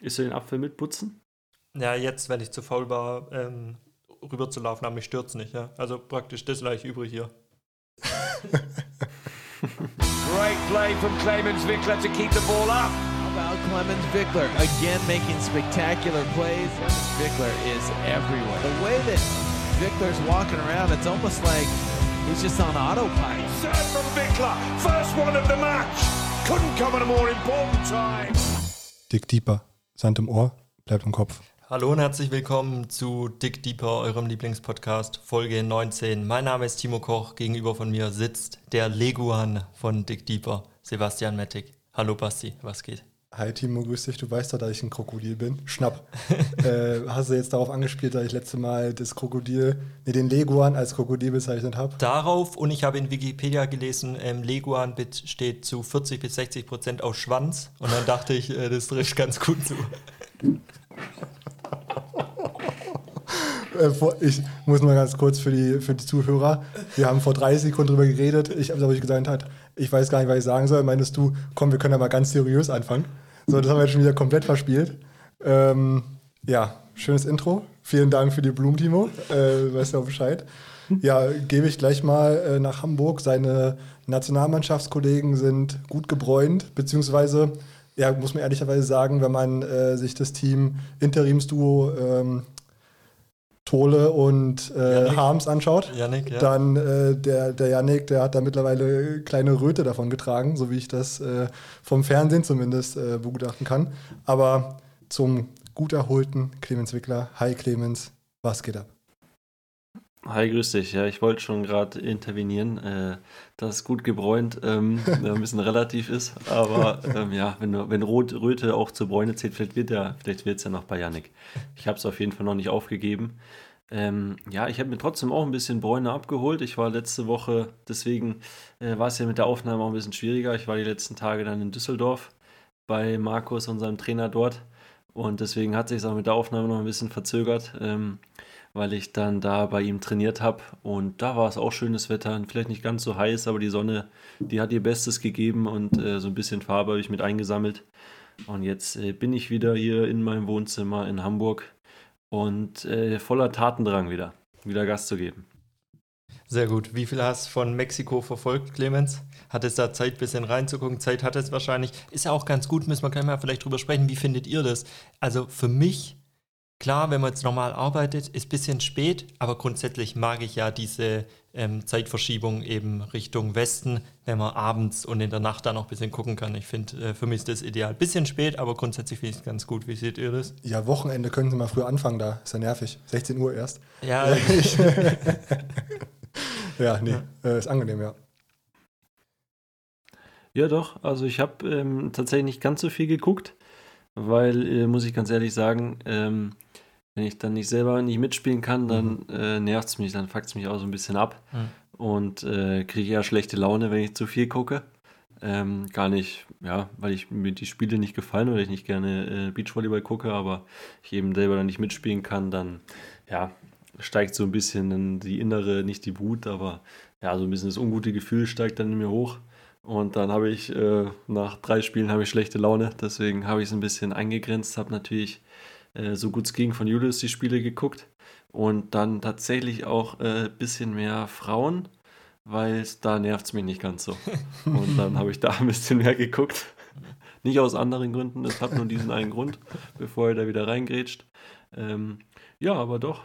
Ist du den Apfel mitputzen? Ja, jetzt, weil ich zu faul war, ähm, rüber zu laufen, aber mich es nicht. Ja? Also praktisch das gleich übrig hier. Great play from Clemens Wickler to keep the ball up. How about Clemens Wickler again making spectacular plays? Clemens Wickler is everywhere. The way that Wickler's walking around, it's almost like he's just on autopilot. Serve from Wickler, first one of the match. Couldn't come at a more important time. Dick Deeper, Sand im Ohr, bleibt im Kopf. Hallo und herzlich willkommen zu Dick Deeper, eurem Lieblingspodcast, Folge 19. Mein Name ist Timo Koch, gegenüber von mir sitzt der Leguan von Dick Deeper, Sebastian Mettig. Hallo Basti, was geht? Hi Timo, grüß dich. Du weißt doch, dass ich ein Krokodil bin. Schnapp. äh, hast du jetzt darauf angespielt, dass ich letzte Mal das Krokodil, nee, den Leguan als Krokodil bezeichnet habe? Darauf, und ich habe in Wikipedia gelesen, ähm, Leguan besteht zu 40 bis 60 Prozent aus Schwanz. Und dann dachte ich, äh, das trifft ganz gut zu. Äh, ich muss mal ganz kurz für die, für die Zuhörer. Wir haben vor 30 Sekunden drüber geredet. Ich habe, ich gesagt hat, ich weiß gar nicht, was ich sagen soll. Meinst du, komm, wir können ja mal ganz seriös anfangen. So, das haben wir jetzt schon wieder komplett verspielt. Ähm, ja, schönes Intro. Vielen Dank für die Blumen, Timo. Äh, weißt auch Bescheid. Ja, gebe ich gleich mal äh, nach Hamburg. Seine Nationalmannschaftskollegen sind gut gebräunt, beziehungsweise, ja, muss man ehrlicherweise sagen, wenn man äh, sich das Team Interimsduo ähm, Tole und äh, Harms anschaut, Yannick, ja. dann äh, der, der Yannick, der hat da mittlerweile kleine Röte davon getragen, so wie ich das äh, vom Fernsehen zumindest äh, begutachten kann. Aber zum gut erholten Clemens Wickler. Hi Clemens, was geht ab? Hi, grüß dich. Ja, ich wollte schon gerade intervenieren, äh, dass gut gebräunt ähm, ein bisschen relativ ist. Aber ähm, ja, wenn, wenn Rot, Röte auch zur Bräune zählt, vielleicht wird ja, vielleicht wird es ja noch bei Yannick. Ich habe es auf jeden Fall noch nicht aufgegeben. Ähm, ja, ich habe mir trotzdem auch ein bisschen Bräune abgeholt. Ich war letzte Woche, deswegen äh, war es ja mit der Aufnahme auch ein bisschen schwieriger. Ich war die letzten Tage dann in Düsseldorf bei Markus, unserem Trainer dort. Und deswegen hat sich es auch mit der Aufnahme noch ein bisschen verzögert, ähm, weil ich dann da bei ihm trainiert habe. Und da war es auch schönes Wetter. Vielleicht nicht ganz so heiß, aber die Sonne, die hat ihr Bestes gegeben und äh, so ein bisschen Farbe habe ich mit eingesammelt. Und jetzt äh, bin ich wieder hier in meinem Wohnzimmer in Hamburg und äh, voller Tatendrang wieder, wieder Gas zu geben. Sehr gut. Wie viel hast du von Mexiko verfolgt, Clemens? Hat es da Zeit, ein bisschen reinzugucken? Zeit hat es wahrscheinlich. Ist ja auch ganz gut, müssen wir gleich mal vielleicht drüber sprechen. Wie findet ihr das? Also für mich, klar, wenn man jetzt normal arbeitet, ist ein bisschen spät, aber grundsätzlich mag ich ja diese ähm, Zeitverschiebung eben Richtung Westen, wenn man abends und in der Nacht da noch ein bisschen gucken kann. Ich finde, äh, für mich ist das ideal. Bisschen spät, aber grundsätzlich finde ich es ganz gut. Wie seht ihr das? Ja, Wochenende können Sie mal früher anfangen da. Ist ja nervig. 16 Uhr erst. Ja, ja, nee, äh, ist angenehm, ja. Ja, doch. Also ich habe ähm, tatsächlich nicht ganz so viel geguckt, weil, äh, muss ich ganz ehrlich sagen, ähm, wenn ich dann nicht selber nicht mitspielen kann, dann mhm. äh, nervt es mich, dann fuckt es mich auch so ein bisschen ab mhm. und äh, kriege eher schlechte Laune, wenn ich zu viel gucke. Ähm, gar nicht, ja, weil ich mir die Spiele nicht gefallen oder ich nicht gerne äh, Beachvolleyball gucke, aber ich eben selber dann nicht mitspielen kann, dann ja, steigt so ein bisschen die innere, nicht die Wut, aber ja, so ein bisschen das ungute Gefühl steigt dann in mir hoch. Und dann habe ich äh, nach drei Spielen habe ich schlechte Laune, deswegen habe ich es ein bisschen eingegrenzt, habe natürlich äh, so gut es ging von Julius die Spiele geguckt und dann tatsächlich auch ein äh, bisschen mehr Frauen, weil da nervt es mich nicht ganz so. Und dann habe ich da ein bisschen mehr geguckt. Nicht aus anderen Gründen, es hat nur diesen einen Grund, bevor er da wieder reingrätscht. Ähm, ja, aber doch,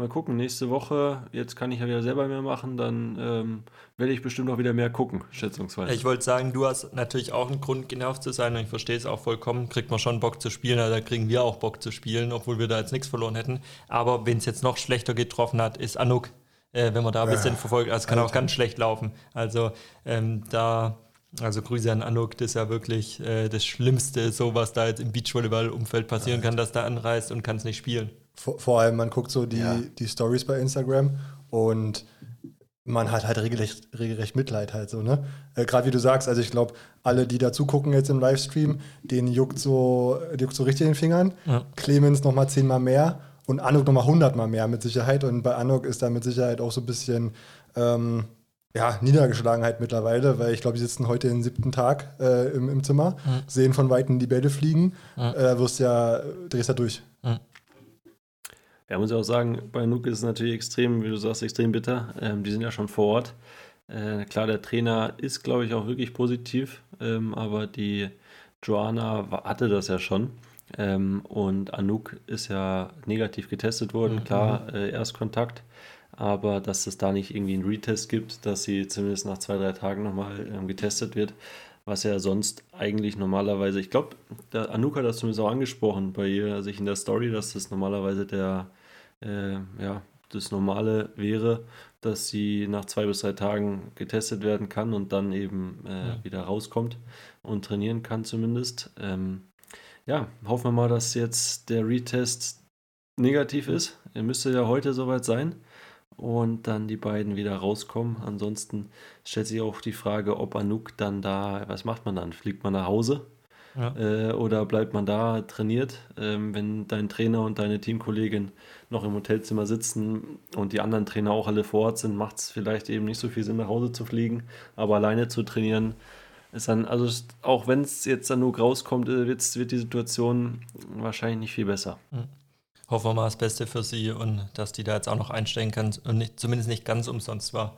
Mal gucken, nächste Woche, jetzt kann ich ja wieder selber mehr machen, dann ähm, werde ich bestimmt auch wieder mehr gucken, schätzungsweise. Ich wollte sagen, du hast natürlich auch einen Grund, genervt zu sein und ich verstehe es auch vollkommen. Kriegt man schon Bock zu spielen, also da kriegen wir auch Bock zu spielen, obwohl wir da jetzt nichts verloren hätten. Aber wenn es jetzt noch schlechter getroffen hat, ist Anuk, äh, wenn man da ein bisschen äh, verfolgt, also es kann auch ganz schlecht laufen. Also ähm, da. Also Grüße an Anuk, das ist ja wirklich äh, das Schlimmste, so was da jetzt im Beachvolleyball-Umfeld passieren kann, dass der anreist und kann es nicht spielen. Vor, vor, allem, man guckt so die, ja. die Stories bei Instagram und man hat halt regelrecht, regelrecht Mitleid halt so, ne? Äh, Gerade wie du sagst, also ich glaube, alle, die da zugucken jetzt im Livestream, denen juckt so, juckt so richtig in den Fingern. Ja. Clemens nochmal zehnmal mehr und Anuk nochmal hundertmal mehr mit Sicherheit. Und bei Anuk ist da mit Sicherheit auch so ein bisschen, ähm, ja, Niedergeschlagenheit mittlerweile, weil ich glaube, die sitzen heute den siebten Tag äh, im, im Zimmer, Mhm. sehen von Weitem die Bälle fliegen, Mhm. äh, da wirst du ja, drehst ja durch. Ja, muss ich auch sagen, bei Nuke ist es natürlich extrem, wie du sagst, extrem bitter. Ähm, die sind ja schon vor Ort. Äh, klar, der Trainer ist, glaube ich, auch wirklich positiv, ähm, aber die Joanna hatte das ja schon. Ähm, und Anouk ist ja negativ getestet worden, Mhm. klar, äh, Erstkontakt. Aber dass es da nicht irgendwie einen Retest gibt, dass sie zumindest nach zwei, drei Tagen nochmal ähm, getestet wird, was ja sonst eigentlich normalerweise, ich glaube, Anouk hat das zumindest auch angesprochen bei ihr, sich in der Story, dass das normalerweise der, äh, ja, das Normale wäre, dass sie nach zwei bis drei Tagen getestet werden kann und dann eben äh, wieder rauskommt und trainieren kann zumindest. Ähm, ja, hoffen wir mal, dass jetzt der Retest negativ ist. Er müsste ja heute soweit sein und dann die beiden wieder rauskommen. Ansonsten stellt sich auch die Frage, ob Anouk dann da, was macht man dann? Fliegt man nach Hause? Ja. Äh, oder bleibt man da trainiert, ähm, wenn dein Trainer und deine Teamkollegin noch im Hotelzimmer sitzen und die anderen Trainer auch alle vor Ort sind, macht es vielleicht eben nicht so viel Sinn, nach Hause zu fliegen, aber alleine zu trainieren ist dann, also auch wenn es jetzt dann nur rauskommt, äh, wird's- wird die Situation wahrscheinlich nicht viel besser. Hoffen wir mal das Beste für sie und dass die da jetzt auch noch einsteigen kann und nicht, zumindest nicht ganz umsonst war.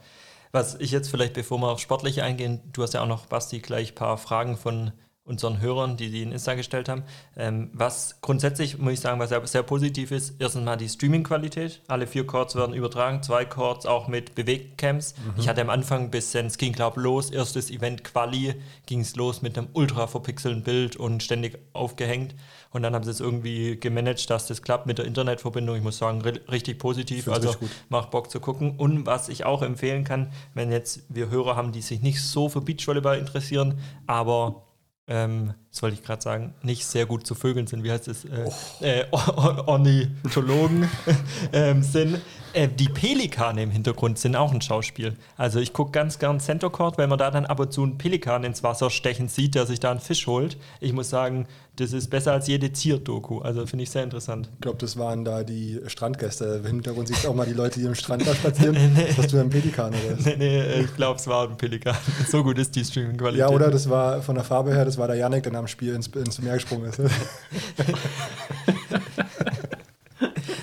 Was ich jetzt vielleicht, bevor wir auf Sportliche eingehen, du hast ja auch noch, Basti, gleich ein paar Fragen von unseren Hörern, die die in Insta gestellt haben. Ähm, was grundsätzlich, muss ich sagen, was sehr, sehr positiv ist, erstens mal die Streaming-Qualität. Alle vier Chords werden übertragen, zwei Chords auch mit Bewegtcams. Ich hatte am Anfang ein bisschen, es ging glaube los, erstes Event Quali, ging es los mit einem ultra verpixelten Bild und ständig aufgehängt. Und dann haben sie es irgendwie gemanagt, dass das klappt mit der Internetverbindung. Ich muss sagen, ri- richtig positiv. Find's Also macht Bock zu gucken. Und was ich auch empfehlen kann, wenn jetzt wir Hörer haben, die sich nicht so für Beachvolleyball interessieren, aber ähm, das wollte ich gerade sagen, nicht sehr gut zu Vögeln sind, wie heißt es, äh, äh, Or- Or- Ornithologen ähm, sind. Äh, die Pelikane im Hintergrund sind auch ein Schauspiel. Also ich gucke ganz gern Center Court, weil man da dann ab und zu einen Pelikan ins Wasser stechen sieht, der sich da einen Fisch holt. Ich muss sagen, das ist besser als jede Tierdoku. Also finde ich sehr interessant. Ich glaube, das waren da die Strandgäste. Im Hintergrund siehst du auch mal die Leute, die im Strand da spazieren. Das hast du im Pelikan oder was? Nee, nee, ich glaube, es war ein Pelikan. So gut ist die Streaming-Qualität. Ja, oder das war von der Farbe her, das war der Janik, der nach dem Spiel ins, ins Meer gesprungen ist.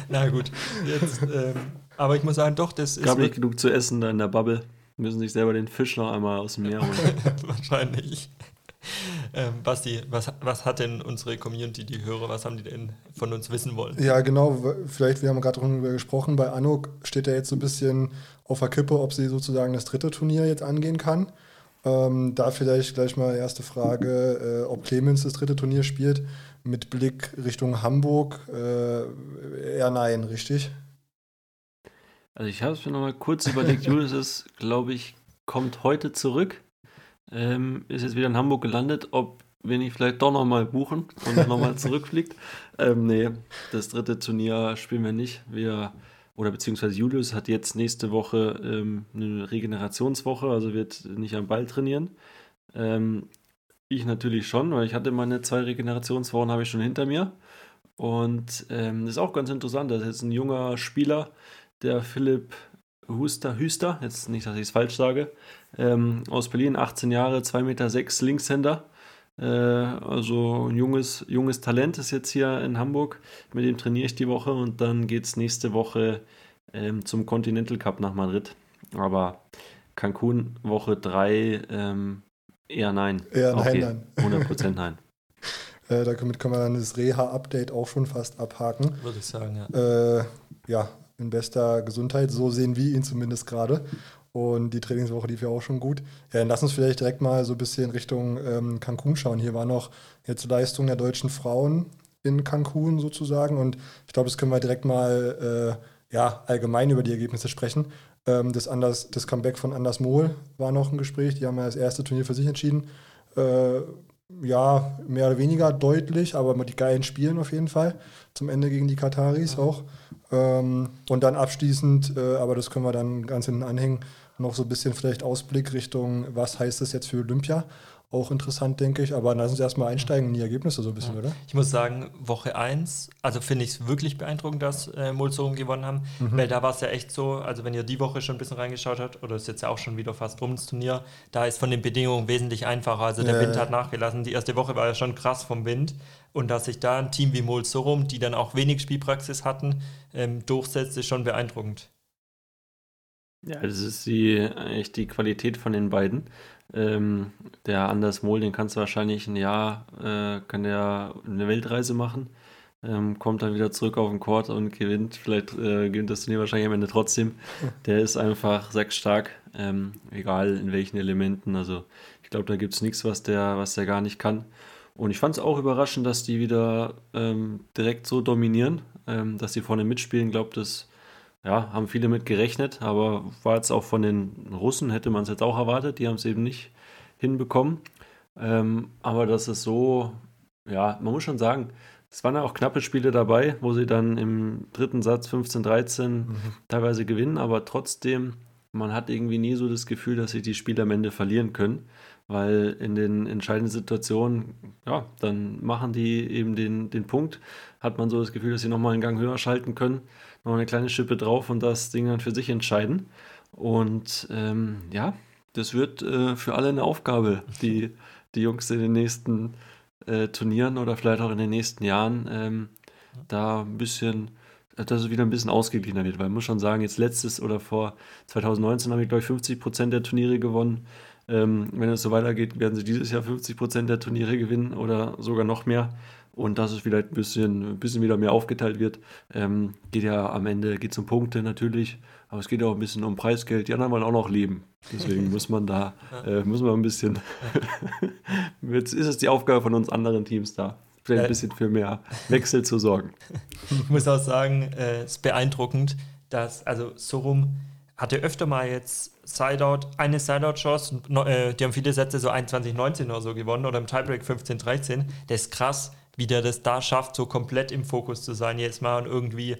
Na gut. Jetzt, ähm, aber ich muss sagen, doch, das ist Gab nicht genug zu essen da in der Bubble. Müssen sich selber den Fisch noch einmal aus dem Meer holen. wahrscheinlich. Ähm, Basti, was, was hat denn unsere Community, die Hörer, was haben die denn von uns wissen wollen? Ja, genau. Vielleicht, wir haben gerade darüber gesprochen, bei Anuk steht ja jetzt so ein bisschen auf der Kippe, ob sie sozusagen das dritte Turnier jetzt angehen kann. Ähm, da vielleicht gleich mal erste Frage, äh, ob Clemens das dritte Turnier spielt, mit Blick Richtung Hamburg. Äh, eher nein, richtig? Also ich habe es mir nochmal kurz überlegt. Julius ist, glaube ich, kommt heute zurück. Ähm, ist jetzt wieder in Hamburg gelandet, ob wir nicht vielleicht doch nochmal buchen und nochmal zurückfliegt. Ähm, nee, das dritte Turnier spielen wir nicht. Wir, oder beziehungsweise Julius hat jetzt nächste Woche ähm, eine Regenerationswoche, also wird nicht am Ball trainieren. Ähm, ich natürlich schon, weil ich hatte meine zwei Regenerationswochen habe ich schon hinter mir. Und ähm, das ist auch ganz interessant. Das ist jetzt ein junger Spieler, der Philipp Huster, Hüster, jetzt nicht, dass ich es falsch sage, ähm, aus Berlin, 18 Jahre, 2,6 Meter Linkshänder. Äh, also ein junges, junges Talent ist jetzt hier in Hamburg. Mit dem trainiere ich die Woche und dann geht es nächste Woche ähm, zum Continental Cup nach Madrid. Aber Cancun Woche 3 ähm, eher nein. Eher Auf nein, nein. 100% nein. Äh, damit können wir dann das Reha-Update auch schon fast abhaken. Würde ich sagen, ja. Äh, ja, in bester Gesundheit, so sehen wir ihn zumindest gerade. Und die Trainingswoche lief ja auch schon gut. Ja, dann lass uns vielleicht direkt mal so ein bisschen Richtung ähm, Cancun schauen. Hier war noch jetzt Leistung der deutschen Frauen in Cancun sozusagen. Und ich glaube, das können wir direkt mal äh, ja, allgemein über die Ergebnisse sprechen. Ähm, das, Anders, das Comeback von Anders Mohl war noch ein Gespräch. Die haben ja das erste Turnier für sich entschieden. Äh, ja, mehr oder weniger deutlich, aber mit die geilen Spielen auf jeden Fall. Zum Ende gegen die Kataris auch. Ähm, und dann abschließend, äh, aber das können wir dann ganz hinten anhängen, noch so ein bisschen vielleicht Ausblick Richtung, was heißt das jetzt für Olympia? Auch interessant, denke ich. Aber lass uns erstmal einsteigen in die Ergebnisse so ein bisschen, oder? Ich muss sagen, Woche 1, also finde ich es wirklich beeindruckend, dass äh, Mulzorum gewonnen haben, weil da war es ja echt so, also wenn ihr die Woche schon ein bisschen reingeschaut habt, oder ist jetzt ja auch schon wieder fast rum das Turnier, da ist von den Bedingungen wesentlich einfacher. Also der Ja, Wind ja. hat nachgelassen. Die erste Woche war ja schon krass vom Wind. Und dass sich da ein Team wie Mulzorum, die dann auch wenig Spielpraxis hatten, ähm, durchsetzt, ist schon beeindruckend. Ja, das ist die, echt die Qualität von den beiden. Ähm, der Anders Mohl, den kannst du wahrscheinlich ein Jahr, äh, kann der eine Weltreise machen, ähm, kommt dann wieder zurück auf den Court und gewinnt. Vielleicht äh, gewinnt das Turnier wahrscheinlich am Ende trotzdem. Der ist einfach sackstark, ähm, egal in welchen Elementen. Also ich glaube, da gibt es nichts, was der, was der gar nicht kann. Und ich fand es auch überraschend, dass die wieder ähm, direkt so dominieren, ähm, dass sie vorne mitspielen. Ich glaube, das ja, haben viele mit gerechnet, aber war jetzt auch von den Russen, hätte man es jetzt auch erwartet, die haben es eben nicht hinbekommen. Ähm, aber das ist so, ja, man muss schon sagen, es waren ja auch knappe Spiele dabei, wo sie dann im dritten Satz 15, 13 teilweise gewinnen, aber trotzdem, man hat irgendwie nie so das Gefühl, dass sie die Spiele am Ende verlieren können, weil in den entscheidenden Situationen, ja, dann machen die eben den, den Punkt, hat man so das Gefühl, dass sie nochmal einen Gang höher schalten können, noch eine kleine Schippe drauf und das Ding dann für sich entscheiden. Und ähm, ja, das wird äh, für alle eine Aufgabe, die, die Jungs in den nächsten äh, Turnieren oder vielleicht auch in den nächsten Jahren ähm, da ein bisschen, dass es wieder ein bisschen ausgeglichener wird. Weil man muss schon sagen, jetzt letztes oder vor 2019 haben wir, glaube ich, 50 Prozent der Turniere gewonnen. Ähm, wenn es so weitergeht, werden sie dieses Jahr 50 Prozent der Turniere gewinnen oder sogar noch mehr. Und dass es vielleicht ein bisschen, ein bisschen wieder mehr aufgeteilt wird. Ähm, geht ja am Ende geht um Punkte natürlich, aber es geht ja auch ein bisschen um Preisgeld. Die anderen wollen auch noch leben. Deswegen muss man da äh, muss man ein bisschen. Jetzt ist es die Aufgabe von uns anderen Teams da, vielleicht ein bisschen für mehr Wechsel zu sorgen. Ich muss auch sagen, äh, es ist beeindruckend, dass, also Sorum hatte öfter mal jetzt Sideout, eine Sideout-Chance, äh, die haben viele Sätze so 21-19 oder so gewonnen oder im Tiebreak 15-13. Das ist krass, wie der das da schafft, so komplett im Fokus zu sein jedes Mal und irgendwie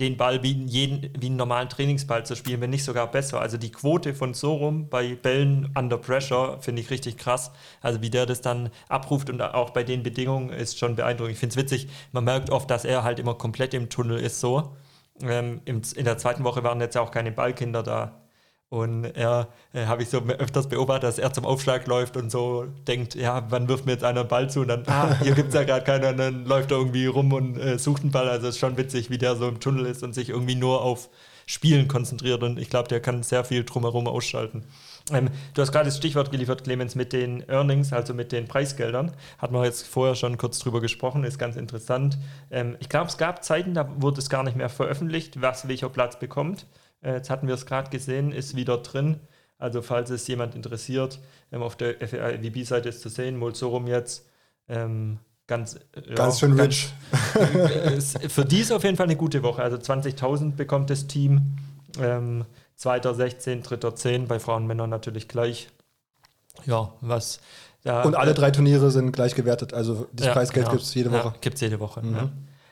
den Ball wie, jeden, wie einen normalen Trainingsball zu spielen, wenn nicht sogar besser. Also die Quote von Sorum bei Bällen under Pressure finde ich richtig krass. Also wie der das dann abruft und auch bei den Bedingungen ist schon beeindruckend. Ich finde es witzig, man merkt oft, dass er halt immer komplett im Tunnel ist so. Ähm, in der zweiten Woche waren jetzt ja auch keine Ballkinder da. Und er äh, habe ich so öfters beobachtet, dass er zum Aufschlag läuft und so denkt, ja, wann wirft mir jetzt einer einen Ball zu? Und dann, ah, hier gibt es ja gerade keinen, und dann läuft er irgendwie rum und äh, sucht einen Ball. Also es ist schon witzig, wie der so im Tunnel ist und sich irgendwie nur auf Spielen konzentriert. Und ich glaube, der kann sehr viel drumherum ausschalten. Ähm, du hast gerade das Stichwort geliefert, Clemens, mit den Earnings, also mit den Preisgeldern. Hatten wir jetzt vorher schon kurz drüber gesprochen, ist ganz interessant. Ähm, ich glaube, es gab Zeiten, da wurde es gar nicht mehr veröffentlicht, was welcher Platz bekommt. Äh, jetzt hatten wir es gerade gesehen, ist wieder drin. Also falls es jemand interessiert, ähm, auf der FAWB-Seite ist zu sehen, Molsorum jetzt. Ähm, ganz, äh, Ganz schön rich. äh, für die ist auf jeden Fall eine gute Woche. Also 20.000 bekommt das Team. Ähm, Zweiter 16, dritter 10, bei Frauen und Männern natürlich gleich. Ja, was da. Und alle drei Turniere sind gleich gewertet. Also das Ja, Preisgeld genau. gibt es jede Ja, Woche. gibt's jede Woche. Mhm. Ja.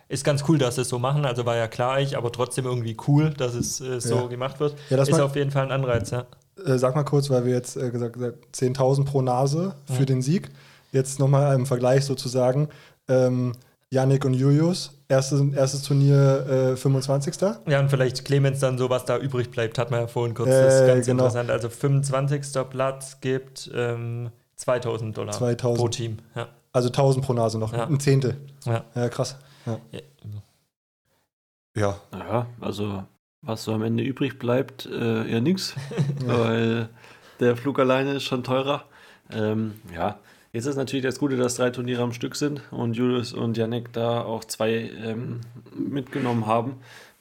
Ist ganz cool, dass sie es so machen. Also war ja klar, ich, aber trotzdem irgendwie cool, dass es äh, so Ja. gemacht wird. Ja, das ist mal- auf jeden Fall ein Anreiz, ja. Äh, sag mal kurz, weil wir jetzt äh, gesagt haben, 10.000 pro Nase für Mhm. den Sieg. Jetzt nochmal im Vergleich sozusagen. Ähm, Yannick und Julius, erstes, erstes Turnier äh, 25. Ja, und vielleicht Clemens dann so, was da übrig bleibt, hat man ja vorhin kurz. Äh, das ist ganz genau. interessant. Also 25. Platz gibt ähm, 2000 Dollar 2000. pro Team. Ja. Also 1000 pro Nase noch. Ja. Ein Zehntel. Ja. Ja, krass. Ja. Ja. ja. Ja, also was so am Ende übrig bleibt, äh, eher nix, weil der Flug alleine ist schon teurer. Ähm, ja, jetzt ist natürlich das Gute, dass drei Turniere am Stück sind und Julius und Yannick da auch zwei ähm, mitgenommen haben.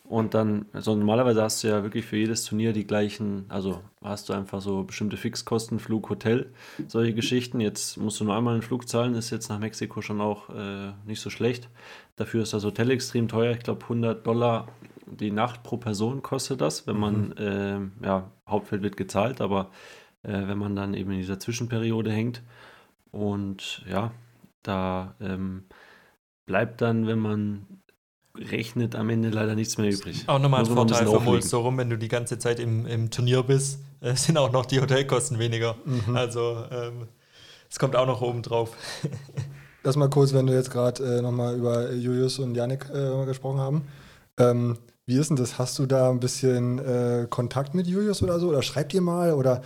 Und dann, also normalerweise hast du ja wirklich für jedes Turnier die gleichen, also hast du einfach so bestimmte Fixkosten, Flug, Hotel, solche Geschichten. Jetzt musst du nur einmal einen Flug zahlen, ist jetzt nach Mexiko schon auch äh, nicht so schlecht. Dafür ist das Hotel extrem teuer. Ich glaube, 100 Dollar die Nacht pro Person kostet das, wenn man, ähm, ja, Hauptfeld wird gezahlt, aber äh, wenn man dann eben in dieser Zwischenperiode hängt. Und ja, da ähm, bleibt dann, wenn man rechnet, am Ende leider nichts mehr übrig. Auch nochmal ein Vorteil von Mols so rum, wenn du die ganze Zeit im, im Turnier bist, äh, sind auch noch die Hotelkosten weniger. Mhm. Also ähm, Das kommt auch noch oben drauf. Lass mal kurz, wenn wir jetzt gerade äh, nochmal über Julius und Yannick äh, gesprochen haben. Ähm, wie ist denn das? Hast du da ein bisschen äh, Kontakt mit Julius oder so? Oder schreibt ihr mal? Oder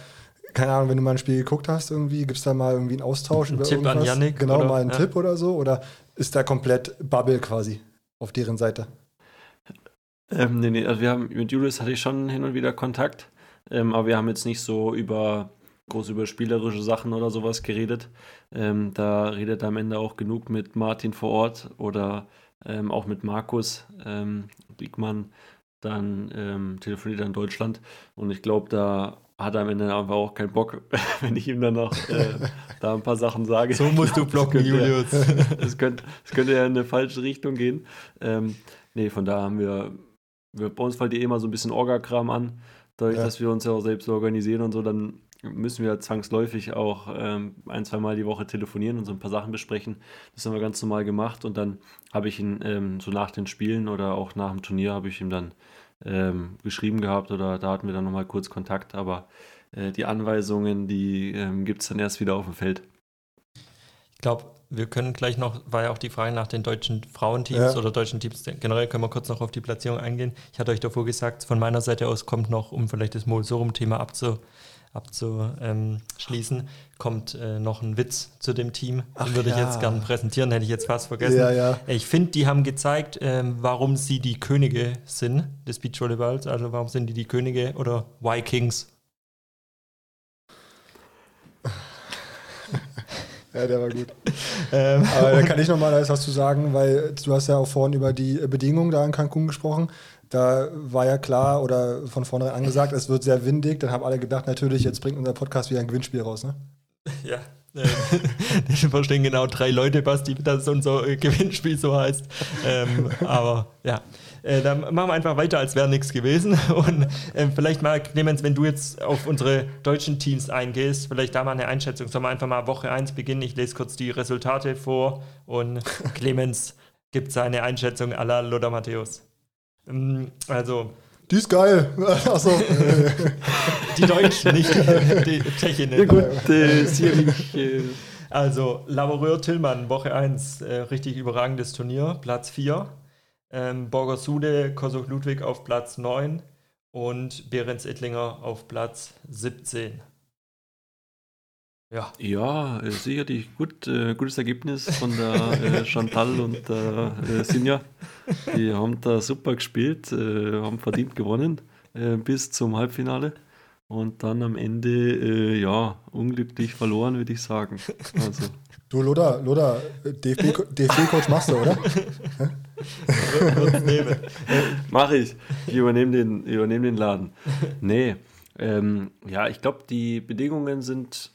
keine Ahnung, wenn du mal ein Spiel geguckt hast, irgendwie, gibt es da mal irgendwie einen Austausch Ein über Tipp an irgendwas? Yannick, Genau, oder? mal einen Ja. Tipp oder so? Oder ist da komplett Bubble quasi auf deren Seite? Ähm, nee, nee, also wir haben mit Julius hatte ich schon hin und wieder Kontakt, ähm, aber wir haben jetzt nicht so über groß über spielerische Sachen oder sowas geredet. Ähm, da redet er am Ende auch genug mit Martin vor Ort oder ähm, auch mit Markus ähm, Diekmann. Dann ähm, telefoniert er in Deutschland und ich glaube, da hat er am Ende einfach auch keinen Bock, wenn ich ihm dann noch äh, da ein paar Sachen sage. So musst du Das blocken, ja- Julius. es könnte, es könnte ja in eine falsche Richtung gehen. Ähm, nee, von da haben wir, wir, bei uns fällt eh immer so ein bisschen Orga-Kram an. Dadurch, Ja. dass wir uns ja auch selbst organisieren und so, dann müssen wir zwangsläufig auch ähm, ein, zwei Mal die Woche telefonieren und so ein paar Sachen besprechen. Das haben wir ganz normal gemacht und dann habe ich ihn ähm, so nach den Spielen oder auch nach dem Turnier habe ich ihm dann ähm, geschrieben gehabt oder da hatten wir dann nochmal kurz Kontakt, aber äh, die Anweisungen, die ähm, gibt es dann erst wieder auf dem Feld. Ich glaube, wir können gleich noch, war ja auch die Frage nach den deutschen Frauenteams Ja. oder deutschen Teams. Generell können wir kurz noch auf die Platzierung eingehen. Ich hatte euch davor gesagt, von meiner Seite aus kommt noch, um vielleicht das Molsorum-Thema abzu, abzuschließen, kommt äh, noch ein Witz zu dem Team. Ach Den würde ich ja. jetzt gerne präsentieren, hätte ich jetzt fast vergessen. Ja, ja. Ich finde, die haben gezeigt, ähm, warum sie die Könige sind des Beachvolleyballs. Also warum sind die die Könige oder Vikings? Ja, der war gut. Ähm, Aber da kann ich nochmal alles was zu sagen, weil du hast ja auch vorhin über die Bedingungen da in Cancun gesprochen. Da war ja klar oder von vornherein angesagt, es wird sehr windig. Dann haben alle gedacht, natürlich, jetzt bringt unser Podcast wieder ein Gewinnspiel raus. Ne? Ja, das verstehen genau drei Leute, Basti, dass unser äh, Gewinnspiel so heißt. Ähm, aber ja, äh, dann machen wir einfach weiter, als wäre nichts gewesen. Und äh, vielleicht mal, Clemens, wenn du jetzt auf unsere deutschen Teams eingehst, vielleicht da mal eine Einschätzung. Sollen wir einfach mal Woche 1 beginnen? Ich lese kurz die Resultate vor und Clemens gibt seine Einschätzung à la Lothar Matthäus. Ähm, Also, Die ist geil. Achso. die Deutschen, nicht die, die Tschechinnen. Ja gut, äh. Äh, Also, Lavoreur Tillmann, Woche 1, äh, richtig überragendes Turnier, Platz 4. Ähm, Borgersude, Kossuch Ludwig auf Platz 9 und Behrens Ettlinger auf Platz 17. Ja, Ja, äh, sicherlich gut, äh, gutes Ergebnis von der äh, Chantal und der äh, Sinja. Die haben da super gespielt, äh, haben verdient gewonnen äh, bis zum Halbfinale und dann am Ende, äh, ja, unglücklich verloren, würde ich sagen. Also, Du, Loda, Loda, DFB-Coach DFB machst du, oder? Mache ich. Ich übernehme den, übernehm den Laden. Nee, ähm, ja, ich glaube, die Bedingungen sind,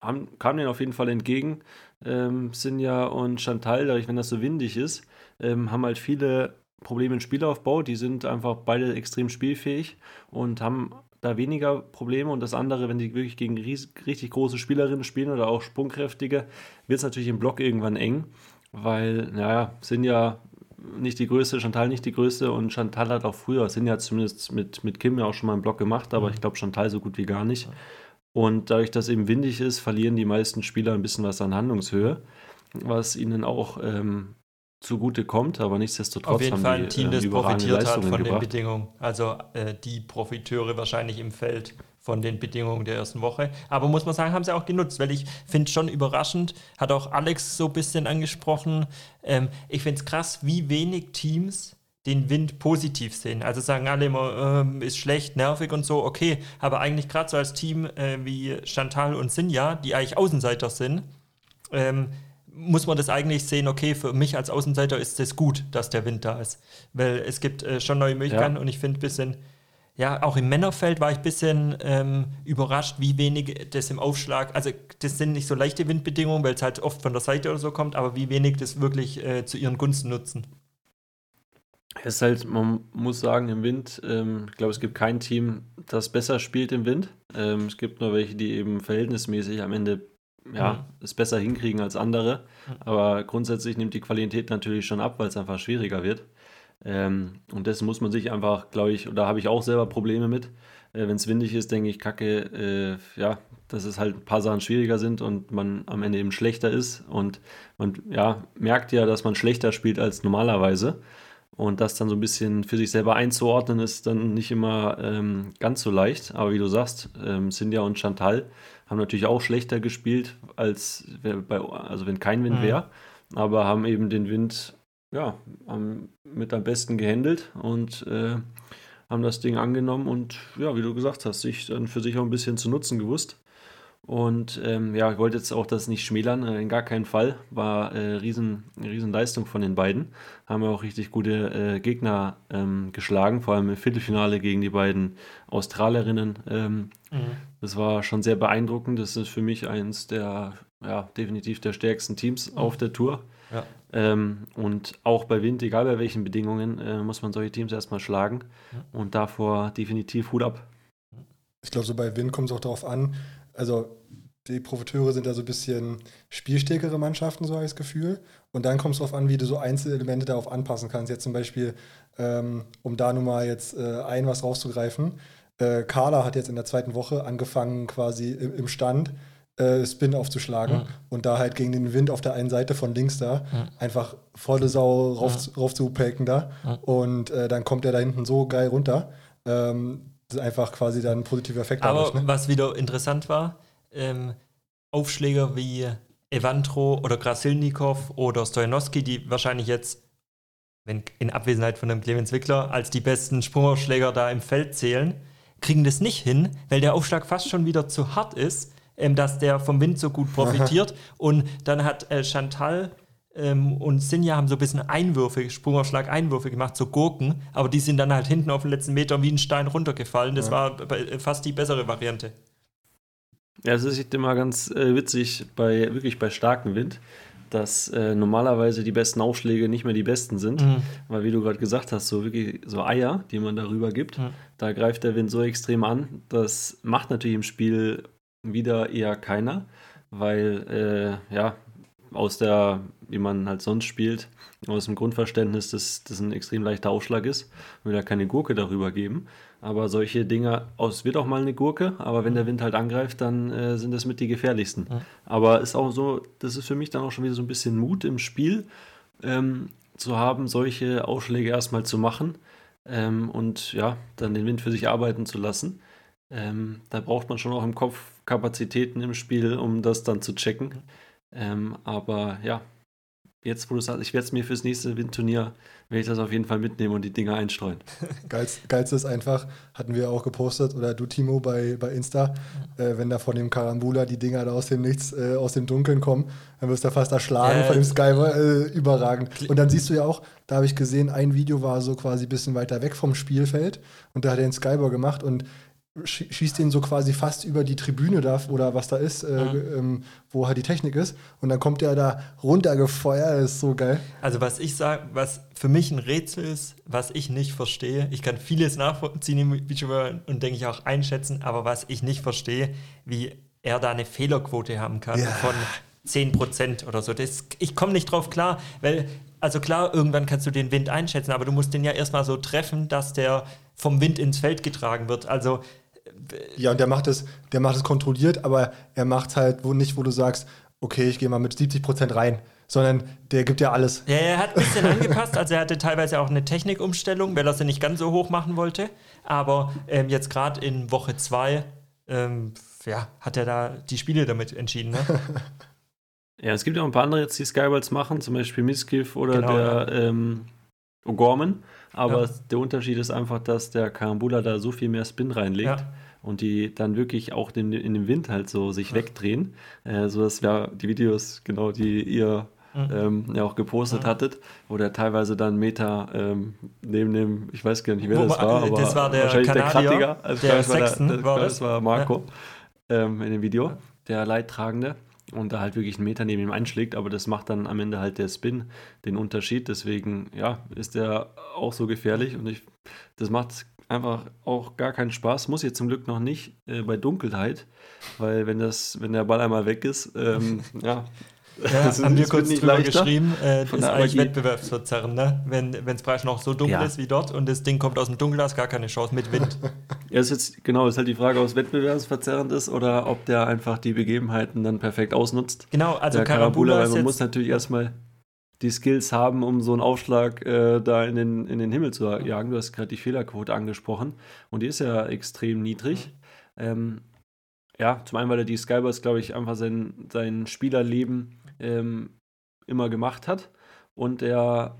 haben, kamen denen auf jeden Fall entgegen. Ähm, Sinja und Chantal, dadurch, wenn das so windig ist, ähm, haben halt viele Probleme im Spielaufbau. Die sind einfach beide extrem spielfähig und haben da weniger Probleme. Und das andere, wenn die wirklich gegen richtig große Spielerinnen spielen oder auch sprungkräftige, wird es natürlich im Block irgendwann eng, weil, naja, Sinja nicht die größte, Chantal nicht die größte und Chantal hat auch früher, sind ja zumindest mit, mit Kim ja auch schon mal einen Block gemacht, aber ich glaube Chantal so gut wie gar nicht. Und dadurch, dass eben windig ist, verlieren die meisten Spieler ein bisschen was an Handlungshöhe, was ihnen auch ähm, zugute kommt, aber nichtsdestotrotz Auf jeden haben Fall die ein Team, äh, das profitiert hat von den gebracht. Bedingungen. Also äh, die Profiteure wahrscheinlich im Feld von den Bedingungen der ersten Woche. Aber muss man sagen, haben sie auch genutzt, weil ich finde schon überraschend, hat auch Alex so ein bisschen angesprochen. Ähm, ich finde es krass, wie wenig Teams den Wind positiv sehen. Also sagen alle immer, ähm, ist schlecht, nervig und so, okay. Aber eigentlich gerade so als Team äh, wie Chantal und Sinja, die eigentlich Außenseiter sind, ähm, muss man das eigentlich sehen, okay, für mich als Außenseiter ist es gut, dass der Wind da ist. Weil es gibt äh, schon neue Möglichkeiten Ja. und ich finde ein bisschen, ja, auch im Männerfeld war ich ein bisschen ähm, überrascht, wie wenig das im Aufschlag, also das sind nicht so leichte Windbedingungen, weil es halt oft von der Seite oder so kommt, aber wie wenig das wirklich äh, zu ihren Gunsten nutzen. Es ist halt, man muss sagen, im Wind, ähm, ich glaube, es gibt kein Team, das besser spielt im Wind. Ähm, es gibt nur welche, die eben verhältnismäßig am Ende ja, Mhm. es besser hinkriegen als andere. Mhm. Aber grundsätzlich nimmt die Qualität natürlich schon ab, weil es einfach schwieriger wird. Ähm, und das muss man sich einfach, glaube ich, oder habe ich auch selber Probleme mit. Äh, Wenn es windig ist, denke ich, kacke, äh, ja, dass es halt ein paar Sachen schwieriger sind und man am Ende eben schlechter ist. Und man ja, merkt ja, dass man schlechter spielt als normalerweise. Und das dann so ein bisschen für sich selber einzuordnen, ist dann nicht immer ähm, ganz so leicht. Aber wie du sagst, ähm, Sinja und Chantal haben natürlich auch schlechter gespielt, als bei, also wenn kein Wind Mhm. wäre. Aber haben eben den Wind ja, mit am besten gehandelt und äh, haben das Ding angenommen und ja, wie du gesagt hast, sich dann für sich auch ein bisschen zu nutzen gewusst. Und ähm, ja, ich wollte jetzt auch das nicht schmälern, äh, in gar keinen Fall. War äh, riesen, Leistung von den beiden. Haben ja auch richtig gute äh, Gegner ähm, geschlagen, vor allem im Viertelfinale gegen die beiden Australierinnen. Ähm, Das war schon sehr beeindruckend. Das ist für mich eins der, ja, definitiv der stärksten Teams auf der Tour. Ja. Ähm, und auch bei Wind, egal bei welchen Bedingungen, äh, muss man solche Teams erstmal schlagen. Und davor definitiv Hut ab. Ich glaube, so bei Wind kommt es auch darauf an. Also, die Profiteure sind da so ein bisschen spielstärkere Mannschaften, so habe ich das Gefühl. Und dann kommt es darauf an, wie du so Einzelelemente darauf anpassen kannst. Jetzt zum Beispiel, ähm, um da nun mal jetzt äh, ein was rauszugreifen. Äh, Carla hat jetzt in der zweiten Woche angefangen, quasi im, im Stand äh, Spin aufzuschlagen und da halt gegen den Wind auf der einen Seite von links da einfach volle Sau rauf, rauf zu pelken da. Und äh, dann kommt er da hinten so geil runter. Ähm, das ist einfach quasi dann ein positiver Effekt Aber dadurch, ne? was wieder interessant war, ähm, Aufschläger wie Evandro oder Krasilnikov oder Stojanowski, die wahrscheinlich jetzt, wenn in Abwesenheit von dem Clemens Wickler, als die besten Sprungaufschläger da im Feld zählen, kriegen das nicht hin, weil der Aufschlag fast schon wieder zu hart ist, ähm, dass der vom Wind so gut profitiert. Und dann hat äh, Chantal ähm, und Sinja haben so ein bisschen Einwürfe, Sprungaufschlag-Einwürfe gemacht, so Gurken, aber die sind dann halt hinten auf den letzten Meter wie ein Stein runtergefallen. Das war bei- äh, fast die bessere Variante. Ja, es ist immer ganz äh, witzig, bei wirklich bei starkem Wind, dass äh, normalerweise die besten Aufschläge nicht mehr die besten sind. Weil, wie du gerade gesagt hast, so wirklich so Eier, die man darüber gibt, da greift der Wind so extrem an. Das macht natürlich im Spiel wieder eher keiner, weil äh, ja, aus der, wie man halt sonst spielt, aus dem Grundverständnis, dass das ein extrem leichter Aufschlag ist, will da keine Gurke darüber geben. Aber solche Dinger, es wird auch mal eine Gurke, aber wenn der Wind halt angreift, dann äh, sind das mit die gefährlichsten. Aber ist auch so, das ist für mich dann auch schon wieder so ein bisschen Mut im Spiel, ähm, zu haben, solche Aufschläge erstmal zu machen ähm, und ja, dann den Wind für sich arbeiten zu lassen. Ähm, da braucht man schon auch im Kopf Kapazitäten im Spiel, um das dann zu checken. Ähm, aber ja, jetzt, wo du sagst, ich werde es mir fürs nächste Windturnier, werde ich das auf jeden Fall mitnehmen und die Dinger einstreuen. Geilst, geilste ist einfach, hatten wir auch gepostet, oder du, Timo, bei, bei Insta, äh, wenn da von dem Karambula die Dinger da aus dem Nichts, äh, aus dem Dunkeln kommen, dann wirst du fast erschlagen Ja. von dem Sky, äh, überragend. Und dann siehst du ja auch, da habe ich gesehen, ein Video war so quasi ein bisschen weiter weg vom Spielfeld und da hat er den Skyball gemacht und schießt den so quasi fast über die Tribüne da oder was da ist, äh, ähm, wo halt die Technik ist. Und dann kommt er da runtergefeuert, das ist so geil. Also was ich sage, was für mich ein Rätsel ist, was ich nicht verstehe, ich kann vieles nachvollziehen im Beachvolleyball und denke ich auch einschätzen, aber was ich nicht verstehe, wie er da eine Fehlerquote haben kann Ja. von 10% oder so. Das, ich komme nicht drauf klar, weil, also klar, irgendwann kannst du den Wind einschätzen, aber du musst den ja erstmal so treffen, dass der vom Wind ins Feld getragen wird. Also Ja, und der macht es, der macht es kontrolliert, aber er macht es halt wo nicht, wo du sagst, okay, ich gehe mal mit 70% rein, sondern der gibt ja alles. Ja, er hat ein bisschen angepasst. Also er hatte teilweise auch eine Technikumstellung, weil er sie nicht ganz so hoch machen wollte. Aber ähm, jetzt gerade in Woche 2 ähm, ja, hat er da die Spiele damit entschieden. Ne? Ja, es gibt ja auch ein paar andere jetzt, die Skyballs machen, zum Beispiel Miskiff oder Genau, der ähm, O'Gorman. Aber Ja. der Unterschied ist einfach, dass der Karambula da so viel mehr Spin reinlegt Ja. und die dann wirklich auch den, in dem Wind halt so sich wegdrehen. Äh, sodass wir die Videos, genau, die ihr Mhm. ähm, ja auch gepostet hattet, wo der teilweise dann Meter ähm, neben dem, ich weiß gar nicht, wer Wo das war, äh, aber das war der wahrscheinlich der Kanadier, Krattiger. Also der das war Sexton das, war das war Marco ähm, in dem Video, der Leidtragende und da halt wirklich einen Meter neben ihm einschlägt, aber das macht dann am Ende halt der Spin den Unterschied. Deswegen, ja, ist der auch so gefährlich und ich, das macht einfach auch gar keinen Spaß. Muss jetzt zum Glück noch nicht äh, bei Dunkelheit, weil wenn das, wenn der Ball einmal weg ist, ähm, ja, Ja, Also, haben wir kurz nicht drüber leichter. geschrieben, äh, das ist euch wettbewerbsverzerrend, ne? Wenn es Preis noch so dunkel Ja. ist wie dort und das Ding kommt aus dem Dunkel, hast gar keine Chance mit Wind. Ja, ist jetzt, genau, ist halt die Frage, ob es wettbewerbsverzerrend ist oder ob der einfach die Begebenheiten dann perfekt ausnutzt. Genau, also der Karabula ist man muss natürlich erstmal die Skills haben, um so einen Aufschlag äh, da in den, in den Himmel zu jagen. Du hast gerade die Fehlerquote angesprochen und die ist ja extrem niedrig. Ähm, ja, zum einen, weil er die Skybers, glaube ich, einfach sein, sein Spielerleben ähm, immer gemacht hat und er,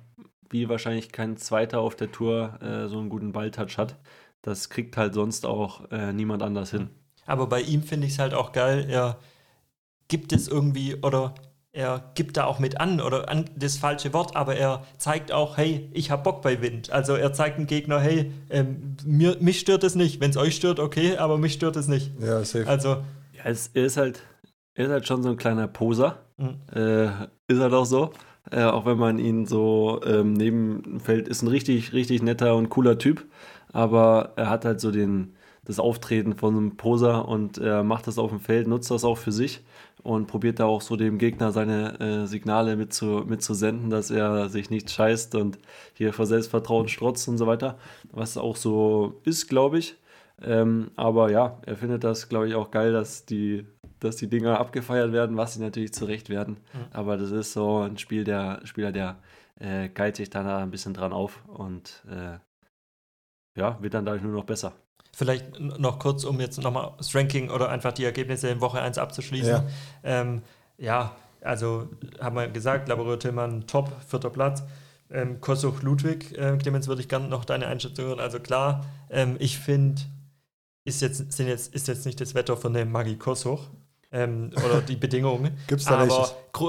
wie wahrscheinlich kein Zweiter auf der Tour, äh, so einen guten Balltouch hat. Das kriegt halt sonst auch äh, niemand anders hin. aber bei ihm finde ich es halt auch geil, er gibt es irgendwie oder er gibt da auch mit an oder an das falsche Wort, aber er zeigt auch, hey, ich hab Bock bei Wind. Also er zeigt dem Gegner, hey, ähm, mir, mich stört es nicht. Wenn es euch stört, okay, aber mich stört es nicht. Ja, safe. Also, Ja, es, er, ist halt, ist halt schon so ein kleiner Poser. Mhm. Äh, ist halt auch so. Äh, auch wenn man ihn so ähm, neben dem Feld ist ein richtig, richtig netter und cooler Typ. Aber er hat halt so den, das Auftreten von einem Poser und er macht das auf dem Feld, nutzt das auch für sich und probiert da auch so dem Gegner seine äh, Signale mitzu, mitzusenden, dass er sich nicht scheißt und hier vor Selbstvertrauen strotzt und so weiter. Was auch so ist, glaube ich. Ähm, aber ja, er findet das, glaube ich, auch geil, dass die, dass die Dinger abgefeiert werden, was sie natürlich zu Recht werden. Aber das ist so ein Spiel der Spieler, der äh, geilt sich dann da ein bisschen dran auf und äh, ja, wird dann dadurch nur noch besser. Vielleicht noch kurz, um jetzt nochmal das Ranking oder einfach die Ergebnisse in Woche 1 abzuschließen. Ja. Ähm, ja, also haben wir gesagt, Laborator Tillmann top, vierter Platz. Ähm, Kosuch Ludwig, äh, Clemens, würde ich gerne noch deine Einschätzung hören. Also klar, ähm, ich finde, ist jetzt, sind jetzt, ist jetzt nicht das Wetter von dem Maggi Kosuch ähm, oder die Bedingungen. Gibt's da aber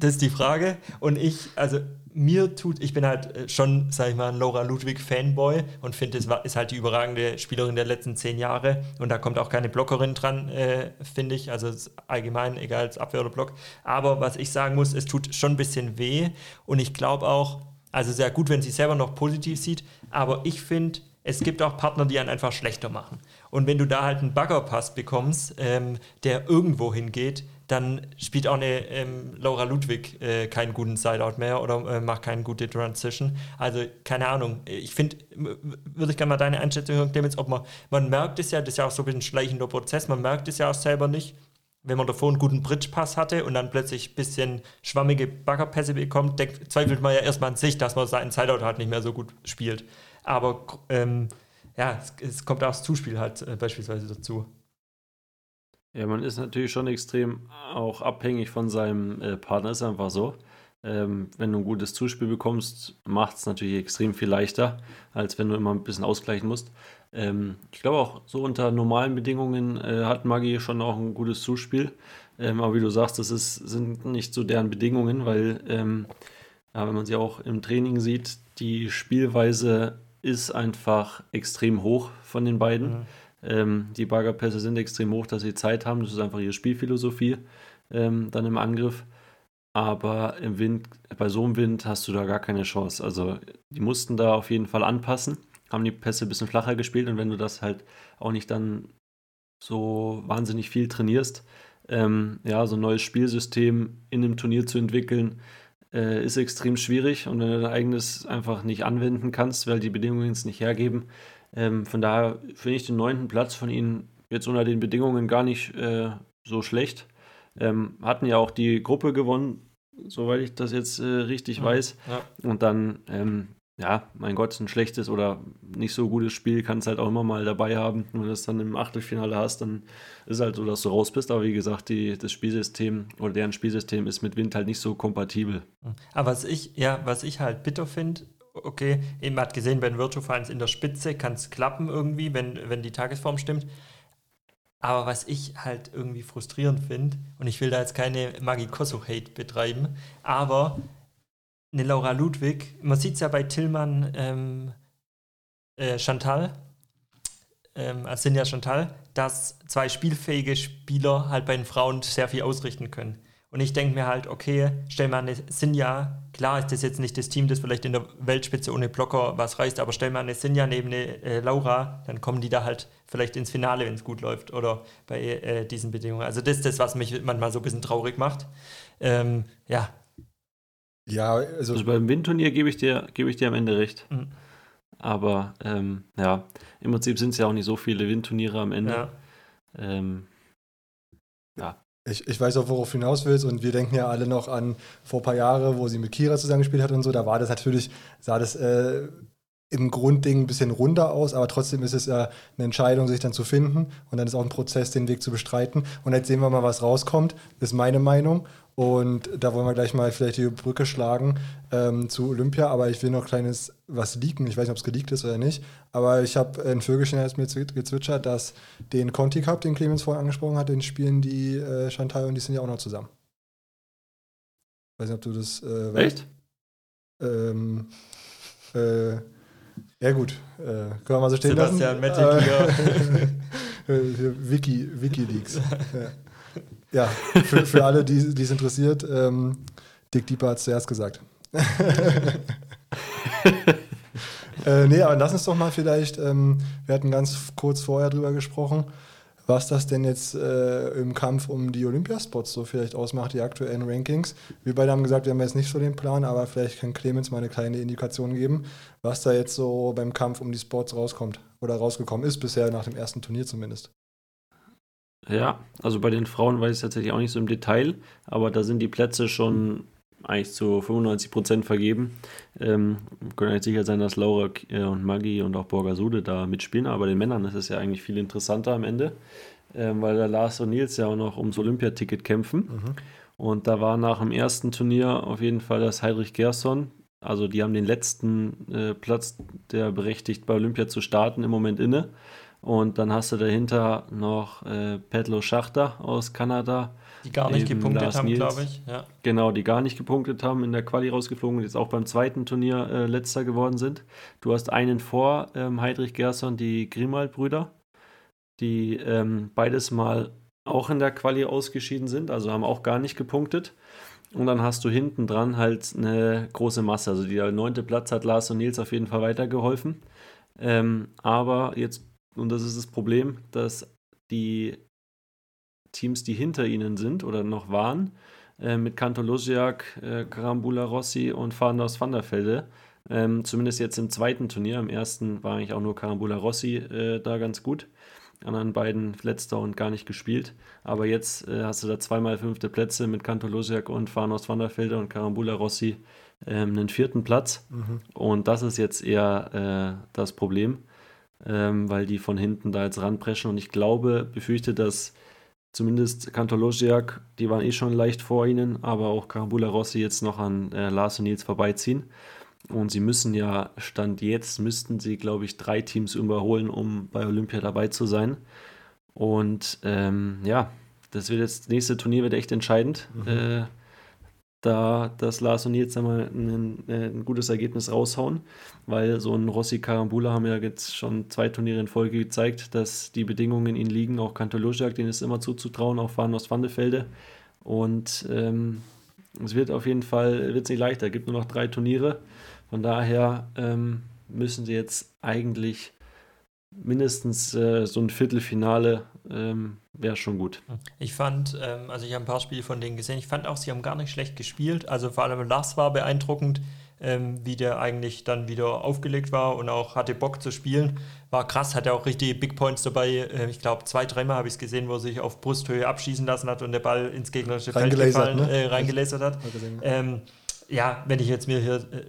das ist die Frage. Und ich, also mir tut, ich bin halt äh, schon, sag ich mal, ein Laura Ludwig Fanboy und finde, es war- ist halt die überragende Spielerin der letzten zehn Jahre. Und da kommt auch keine Blockerin dran, äh, finde ich. Also es ist allgemein, egal als Abwehr oder Block. Aber was ich sagen muss, es tut schon ein bisschen weh. Und ich glaube auch, also sehr gut, wenn sie selber noch positiv sieht. Aber ich finde, es gibt auch Partner, die einen einfach schlechter machen. Und wenn du da halt einen Baggerpass bekommst, ähm, der irgendwo hingeht, dann spielt auch eine ähm, Laura Ludwig äh, keinen guten Sideout mehr oder äh, macht keine gute Transition. Also keine Ahnung. Ich finde, würde ich gerne mal deine Einschätzung hören, Clemens, ob man, man merkt es ja, das ist ja auch so ein bisschen ein schleichender Prozess, man merkt es ja auch selber nicht. Wenn man davor einen guten Bridge-Pass hatte und dann plötzlich ein bisschen schwammige Baggerpässe bekommt, denk, zweifelt man ja erstmal an sich, dass man seinen Sideout halt nicht mehr so gut spielt. Aber ähm, ja, es, es kommt auch das Zuspiel halt äh, beispielsweise dazu. Ja, man ist natürlich schon extrem auch abhängig von seinem äh, Partner, ist einfach so. Ähm, wenn du ein gutes Zuspiel bekommst, macht es natürlich extrem viel leichter, als wenn du immer ein bisschen ausgleichen musst. Ähm, ich glaube auch, so unter normalen Bedingungen äh, hat Maggi schon auch ein gutes Zuspiel. Ähm, aber wie du sagst, das ist, sind nicht so deren Bedingungen, weil, ähm, ja, wenn man sie auch im Training sieht, die Spielweise ist einfach extrem hoch von den beiden. Ähm, die Baggerpässe sind extrem hoch, dass sie Zeit haben. Das ist einfach ihre Spielphilosophie ähm, dann im Angriff. Aber im Wind, bei so einem Wind hast du da gar keine Chance. Also die mussten da auf jeden Fall anpassen, haben die Pässe ein bisschen flacher gespielt und wenn du das halt auch nicht dann so wahnsinnig viel trainierst, ähm, ja, so ein neues Spielsystem in einem Turnier zu entwickeln, äh, ist extrem schwierig und wenn du dein eigenes einfach nicht anwenden kannst, weil die Bedingungen es nicht hergeben, ähm, von daher finde ich den neunten Platz von ihnen jetzt unter den Bedingungen gar nicht äh, so schlecht. Ähm, hatten ja auch die Gruppe gewonnen, soweit ich das jetzt äh, richtig weiß. Ja. Und dann, ähm, ja, mein Gott, ein schlechtes oder nicht so gutes Spiel kannst halt auch immer mal dabei haben. Wenn du das dann im Achtelfinale hast, dann ist halt so, dass du raus bist. Aber wie gesagt, die, das Spielsystem oder deren Spielsystem ist mit Wind halt nicht so kompatibel. Aber was ich, ja, was ich halt bitter finde, okay, eben hat gesehen, den Virtual Finals in der Spitze kann es klappen irgendwie, wenn, wenn die Tagesform stimmt. Aber was ich halt irgendwie frustrierend finde, und ich will da jetzt keine Maggie Kosuch-Hate betreiben, aber eine Laura Ludwig, man sieht es ja bei Tillmann ähm, äh, Chantal, ähm, also sind ja Chantal, dass zwei spielfähige Spieler halt bei den Frauen sehr viel ausrichten können. Und ich denke mir halt, okay, stell mal eine Sinja, klar ist das jetzt nicht das Team, das vielleicht in der Weltspitze ohne Blocker was reißt, aber stell mal eine Sinja neben eine äh, Laura, dann kommen die da halt vielleicht ins Finale, wenn es gut läuft oder bei äh, diesen Bedingungen. Also das ist das, was mich manchmal so ein bisschen traurig macht. Ähm, ja. Ja, also, Also beim Windturnier gebe ich, dir, gebe ich dir am Ende recht. Mhm. Aber ähm, ja, im Prinzip sind es ja auch nicht so viele Windturniere am Ende. ja. Ähm, ich, ich weiß auch, worauf du hinaus willst. Und wir denken ja alle noch an vor ein paar Jahren, wo sie mit Kira zusammengespielt hat und so. Da war das natürlich, sah das äh, im Grundding ein bisschen runder aus, aber trotzdem ist es ja eine Entscheidung, sich dann zu finden. Und dann ist auch ein Prozess, den Weg zu bestreiten. Und jetzt sehen wir mal, was rauskommt. ist meine Meinung. Und da wollen wir gleich mal vielleicht die Brücke schlagen ähm, zu Olympia. Aber ich will noch kleines was leaken. Ich weiß nicht, ob es geleakt ist oder nicht. Aber ich habe ein Vögelchen jetzt mir zwi- gezwitschert, dass den Conti Cup, den Clemens vorhin angesprochen hat, den spielen die äh, Chantal und die sind ja auch noch zusammen. Weiß nicht, ob du das äh, weißt. echt? Ähm, äh, ja gut, äh, können wir mal so stehen Sebastian lassen. Mettig Äh, äh, Wiki, Wikileaks. ja, ja für, für alle, die die es interessiert, ähm, Dick Dieper hat es zuerst gesagt. äh, nee, aber lass uns doch mal vielleicht, ähm, wir hatten ganz kurz vorher drüber gesprochen, was das denn jetzt äh, im Kampf um die Olympiaspots so vielleicht ausmacht, die aktuellen Rankings. Wir beide haben gesagt, wir haben jetzt nicht so den Plan, aber vielleicht kann Clemens mal eine kleine Indikation geben, was da jetzt so beim Kampf um die Spots rauskommt oder rausgekommen ist, bisher nach dem ersten Turnier zumindest. Ja, also bei den Frauen weiß ich tatsächlich auch nicht so im Detail, aber da sind die Plätze schon eigentlich zu 95 Prozent vergeben. Ähm, können jetzt sicher sein, dass Laura äh, und Maggie und auch Borgasude da mitspielen, aber bei den Männern ist es ja eigentlich viel interessanter am Ende, ähm, weil da Lars und Nils ja auch noch ums Olympiaticket kämpfen. Und da war nach dem ersten Turnier auf jeden Fall das Heinrich Gerson. Also die haben den letzten äh, Platz, der berechtigt bei Olympia zu starten, im Moment inne. Und dann hast du dahinter noch äh, Petlo Schachter aus Kanada. Die gar nicht Eben gepunktet Lars haben, glaube ich. Ja. Genau, die gar nicht gepunktet haben, in der Quali rausgeflogen und jetzt auch beim zweiten Turnier äh, letzter geworden sind. Du hast einen vor ähm, Heidrich Gerson, die Grimald-Brüder, die ähm, beides mal auch in der Quali ausgeschieden sind, also haben auch gar nicht gepunktet. Und dann hast du hinten dran halt eine große Masse. Also der neunte Platz hat Lars und Nils auf jeden Fall weitergeholfen. Ähm, aber jetzt, und das ist das Problem, dass die Teams, die hinter ihnen sind oder noch waren, äh, mit Kanto Lusiak, äh, Karambula Rossi und Fahrenhaus van der Velde, ähm, zumindest jetzt im zweiten Turnier, im ersten war eigentlich auch nur Karambula Rossi äh, da ganz gut, anderen beiden letzter und gar nicht gespielt, aber jetzt äh, hast du da zweimal fünfte Plätze mit Kanto Lusiak und Fahrenhaus van der Velde und Karambula Rossi ähm, einen vierten Platz. Und das ist jetzt eher äh, das Problem, ähm, weil die von hinten da jetzt ranpreschen und ich glaube, befürchte, dass zumindest Kantologiak, die waren eh schon leicht vor ihnen, aber auch Karambula Rossi jetzt noch an äh, Lars und Nils vorbeiziehen. Und sie müssen ja, Stand jetzt, müssten sie, glaube ich, drei Teams überholen, um bei Olympia dabei zu sein. Und ähm, ja, das wird jetzt, das nächste Turnier wird echt entscheidend. Äh, da dass Lars und Nils einmal ein, ein gutes Ergebnis raushauen, weil so ein Rossi Karambula haben ja jetzt schon zwei Turniere in Folge gezeigt, dass die Bedingungen ihnen liegen, auch Kantologiak, denen ist immer zuzutrauen, auch Fahren aus Vandefelde und ähm, es wird auf jeden Fall wird's nicht leichter, es gibt nur noch drei Turniere, von daher ähm, müssen sie jetzt eigentlich mindestens äh, so ein Viertelfinale ähm, wäre schon gut. Ich fand, ähm, also ich habe ein paar Spiele von denen gesehen, ich fand auch, sie haben gar nicht schlecht gespielt. Also vor allem Lars war beeindruckend, ähm, wie der eigentlich dann wieder aufgelegt war und auch hatte Bock zu spielen. War krass, hatte auch richtig Big Points dabei. Äh, ich glaube, zwei, dreimal habe ich es gesehen, wo er sich auf Brusthöhe abschießen lassen hat und der Ball ins gegnerische Feld Reingelasert, gefallen, ne? äh, reingelasert hat. Ähm, ja, wenn ich jetzt mir hier äh,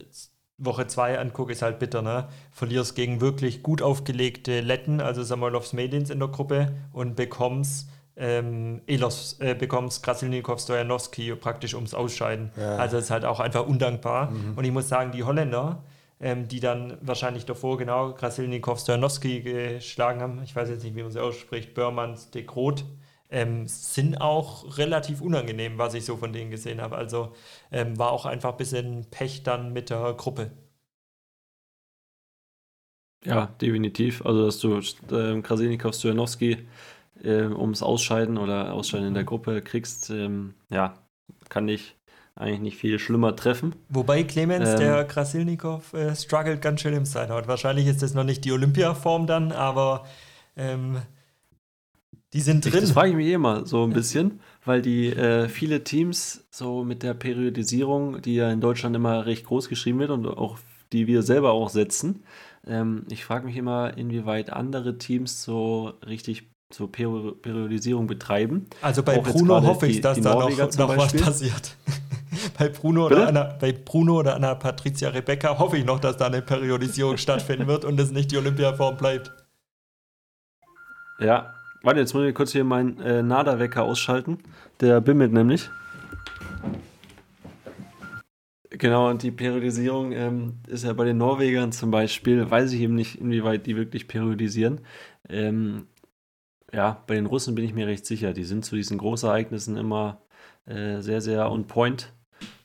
Woche 2 angucke, ist halt bitter, ne? Verlierst gegen wirklich gut aufgelegte Letten, also Samoilovs Medins in der Gruppe und bekommst ähm, Elos, äh, bekommst Krasilnikov Stojanowski praktisch ums Ausscheiden. Ja. Also ist halt auch einfach undankbar. Und ich muss sagen, die Holländer, ähm, die dann wahrscheinlich davor genau Krasilnikov Stojanowski geschlagen haben, ich weiß jetzt nicht, wie man sie ausspricht, Börmanns de Groot, ähm, sind auch relativ unangenehm, was ich so von denen gesehen habe. Also ähm, war auch einfach ein bisschen Pech dann mit der Gruppe. Ja, definitiv. Also, dass du ähm, Krasilnikov Stojanowski äh, ums Ausscheiden oder Ausscheiden in der Gruppe kriegst, ähm, ja, kann dich eigentlich nicht viel schlimmer treffen. Wobei Clemens, Ähm. der Krasilnikov, äh, struggelt ganz schön im Sideout. Wahrscheinlich ist das noch nicht die Olympiaform dann, aber ähm, die sind drin. das frage ich mich eh immer so ein bisschen, weil die äh, viele Teams so mit der Periodisierung, die ja in Deutschland immer recht groß geschrieben wird und auch die wir selber auch setzen, ähm, ich frage mich immer, inwieweit andere Teams so richtig so Peri Periodisierung betreiben. Also bei Auch Bruno hoffe ich, die- dass die da noch, noch was passiert. bei, Bruno Bitte? oder Anna, bei Bruno oder Anna Patricia Rebecca hoffe ich noch, dass da eine Periodisierung stattfinden wird und es nicht die Olympiaform bleibt. Ja, warte, jetzt muss ich kurz hier meinen äh, NADA-Wecker ausschalten. Der bimmelt nämlich. Genau, und die Periodisierung ähm, ist ja bei den Norwegern zum Beispiel, weiß ich eben nicht, inwieweit die wirklich periodisieren. Ähm, ja, bei den Russen bin ich mir recht sicher. Die sind zu diesen Großereignissen immer äh, sehr, sehr on point.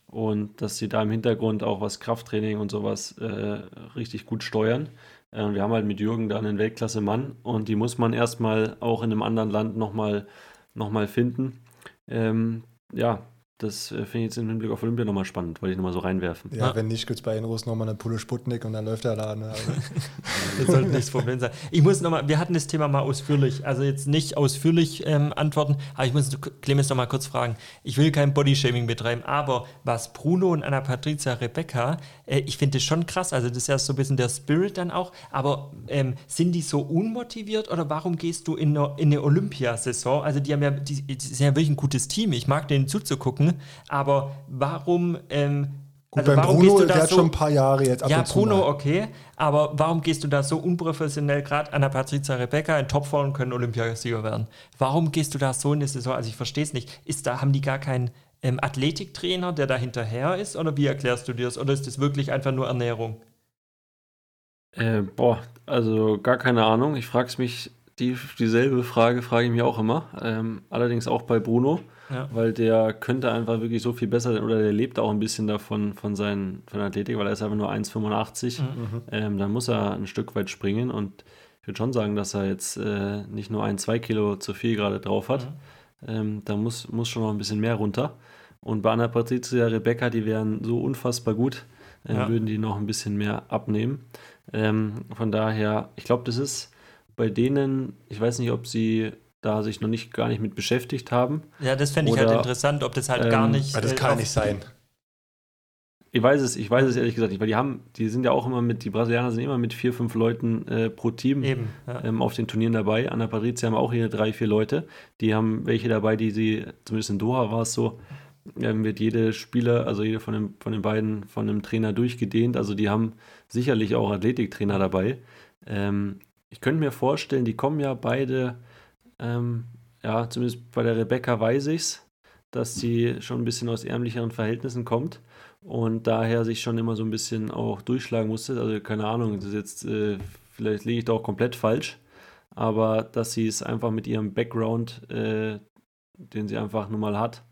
Und dass sie da im Hintergrund auch was Krafttraining und sowas äh, richtig gut steuern. Äh, wir haben halt mit Jürgen da einen Weltklasse-Mann und die muss man erstmal auch in einem anderen Land nochmal noch mal finden. Ähm, ja, das äh, finde ich jetzt im Hinblick auf Olympia nochmal spannend, wollte ich nochmal so reinwerfen. Ja, Ja. wenn nicht, gibt es bei den Russen nochmal eine Pulle Sputnik und dann läuft der Laden. Also, Das sollte nicht das Problem sein. Ich muss nochmal, wir hatten das Thema mal ausführlich, also jetzt nicht ausführlich ähm, antworten, aber ich muss Clemens nochmal kurz fragen. Ich will kein Bodyshaming betreiben, aber was Bruno und Anna Patricia Rebecca, äh, ich finde das schon krass, also das ist ja so ein bisschen der Spirit dann auch, aber ähm, sind die so unmotiviert oder warum gehst du in eine, in eine Olympiasaison? Also die haben ja, die, die sind ja wirklich ein gutes Team, ich mag denen zuzugucken, aber warum, ähm, Gut, also warum Bruno, gehst du der da hat so, schon ein paar Jahre jetzt ab ja, Bruno, mal. okay. Aber warum gehst du da so unprofessionell, gerade Anna Patricia Rebecca in Topform können Olympiasieger werden? Warum gehst du da so in die Saison? Also ich verstehe es nicht. Ist da, haben die gar keinen ähm, Athletiktrainer, der da hinterher ist? Oder wie erklärst du dir das? Oder ist das wirklich einfach nur Ernährung? Äh, boah, also gar keine Ahnung. Ich frage es mich, die, dieselbe Frage frage ich mich auch immer. Ähm, allerdings auch bei Bruno, Ja. weil der könnte einfach wirklich so viel besser oder der lebt auch ein bisschen davon, von, seinen, von der Athletik, weil er ist einfach nur 1,85. Mhm. Ähm, dann muss er ein Stück weit springen und ich würde schon sagen, dass er jetzt äh, nicht nur ein, zwei Kilo zu viel gerade drauf hat. Ähm, da muss, muss schon noch ein bisschen mehr runter. Und bei Anna Patricia, Rebecca, die wären so unfassbar gut, äh, Ja. würden die noch ein bisschen mehr abnehmen. Ähm, von daher, ich glaube, das ist bei denen, ich weiß nicht, ob sie da sich noch nicht gar nicht mit beschäftigt haben. Ja, das fände ich halt interessant, ob das halt ähm, gar nicht. Weil das äh, kann nicht sein. Ich weiß es, ich weiß es ehrlich gesagt nicht, weil die haben, die sind ja auch immer mit, die Brasilianer sind immer mit vier, fünf Leuten äh, pro Team Eben. Ja. ähm, auf den Turnieren dabei. Anna Patricia haben auch hier drei, vier Leute. Die haben welche dabei, die sie, zumindest in Doha war es so, ähm, wird jede Spieler, also jede von, dem, von den beiden von einem Trainer durchgedehnt. Also die haben sicherlich auch Athletiktrainer dabei. Ähm, ich könnte mir vorstellen, die kommen ja beide, ähm, ja, zumindest bei der Rebecca weiß ich's, dass sie schon ein bisschen aus ärmlicheren Verhältnissen kommt und daher sich schon immer so ein bisschen auch durchschlagen musste. Also keine Ahnung, das jetzt, äh, vielleicht liege ich da auch komplett falsch, aber dass sie es einfach mit ihrem Background, äh, den sie einfach nun mal hat,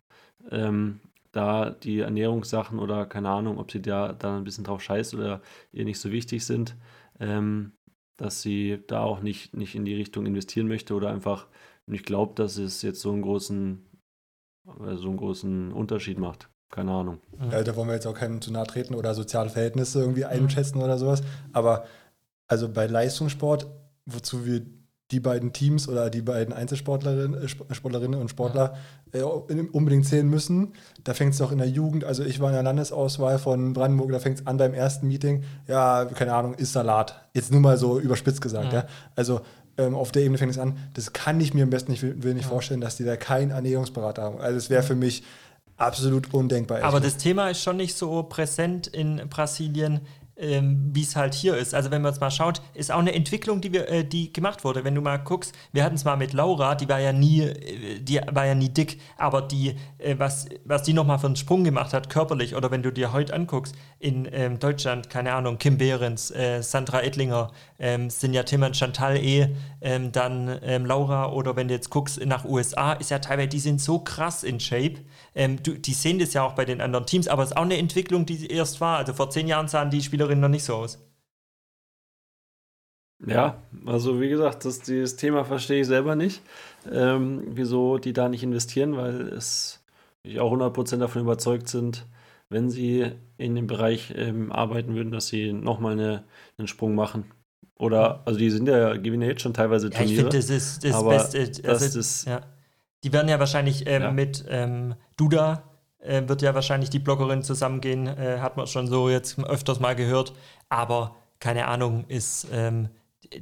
ähm, da die Ernährungssachen oder keine Ahnung, ob sie da, da ein bisschen drauf scheißt oder ihr nicht so wichtig sind, ähm, dass sie da auch nicht, nicht in die Richtung investieren möchte oder einfach nicht glaubt, dass es jetzt so einen großen, äh, so einen großen Unterschied macht. Keine Ahnung. Ja, da wollen wir jetzt auch keinem zu nahe treten oder soziale Verhältnisse irgendwie einschätzen oder sowas. Aber also bei Leistungssport, wozu wir die beiden Teams oder die beiden Einzelsportlerinnen äh, Sp- Sportlerinnen und Sportler äh, unbedingt zählen müssen, da fängt es doch in der Jugend, also ich war in der Landesauswahl von Brandenburg, da fängt es an beim ersten Meeting, ja, keine Ahnung, ist Salat. Jetzt nur mal so überspitzt gesagt, Ja. ja. Also ähm, auf der Ebene fängt es an, das kann ich mir am besten nicht, will nicht vorstellen, dass die da keinen Ernährungsberater haben. Also es wäre für mich absolut undenkbar. Aber das Thema ist schon nicht so präsent in Brasilien, ähm, wie es halt hier ist. Also wenn man jetzt mal schaut, ist auch eine Entwicklung, die wir, äh, die gemacht wurde. Wenn du mal guckst, wir hatten es mal mit Laura, die war ja nie, äh, die war ja nie dick, aber die, äh, was, was die nochmal für einen Sprung gemacht hat, körperlich, oder wenn du dir heute anguckst, in ähm, Deutschland, keine Ahnung, Kim Behrens, äh, Sandra Ettlinger, ähm, sind ja Tim und Chantal eh, ähm, dann ähm, Laura, oder wenn du jetzt guckst nach USA, ist ja teilweise, die sind so krass in Shape. Ähm, du, die sehen das ja auch bei den anderen Teams, aber es ist auch eine Entwicklung, die erst war. Also vor zehn Jahren sahen die Spielerinnen noch nicht so aus. Ja, also wie gesagt, das, dieses Thema verstehe ich selber nicht, ähm, wieso die da nicht investieren, weil es ich auch 100% davon überzeugt sind, wenn sie in dem Bereich ähm, arbeiten würden, dass sie nochmal eine, einen Sprung machen. Oder, also die sind ja, gewinnen ja jetzt schon teilweise Ja, ich Turniere. finde, das ist das Beste. das Also, ist- ja. Die werden ja wahrscheinlich ähm, Ja. mit ähm, Duda, äh, wird ja wahrscheinlich die Bloggerin zusammengehen, äh, hat man schon so jetzt öfters mal gehört. Aber keine Ahnung, ist ähm,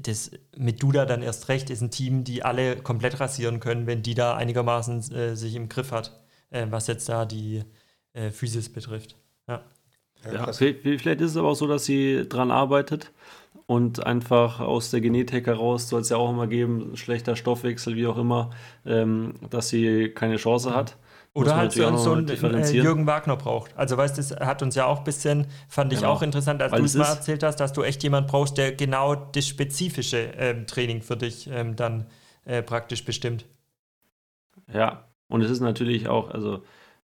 das mit Duda dann erst recht, ist ein Team, die alle komplett rasieren können, wenn die da einigermaßen äh, sich im Griff hat, äh, was jetzt da die äh, Physis betrifft. Ja. Ja, vielleicht ist es aber auch so, dass sie dran arbeitet und einfach aus der Genetik heraus soll es ja auch immer geben, schlechter Stoffwechsel, wie auch immer, ähm, dass sie keine Chance hat. Oder halt so, so einen äh. Jürgen Wagner braucht. Also weißt du, das hat uns ja auch ein bisschen, fand ich Genau. auch interessant, als du es mal erzählt hast, dass du echt jemand brauchst, der genau das spezifische ähm, Training für dich ähm, dann äh, praktisch bestimmt. Ja, und es ist natürlich auch, also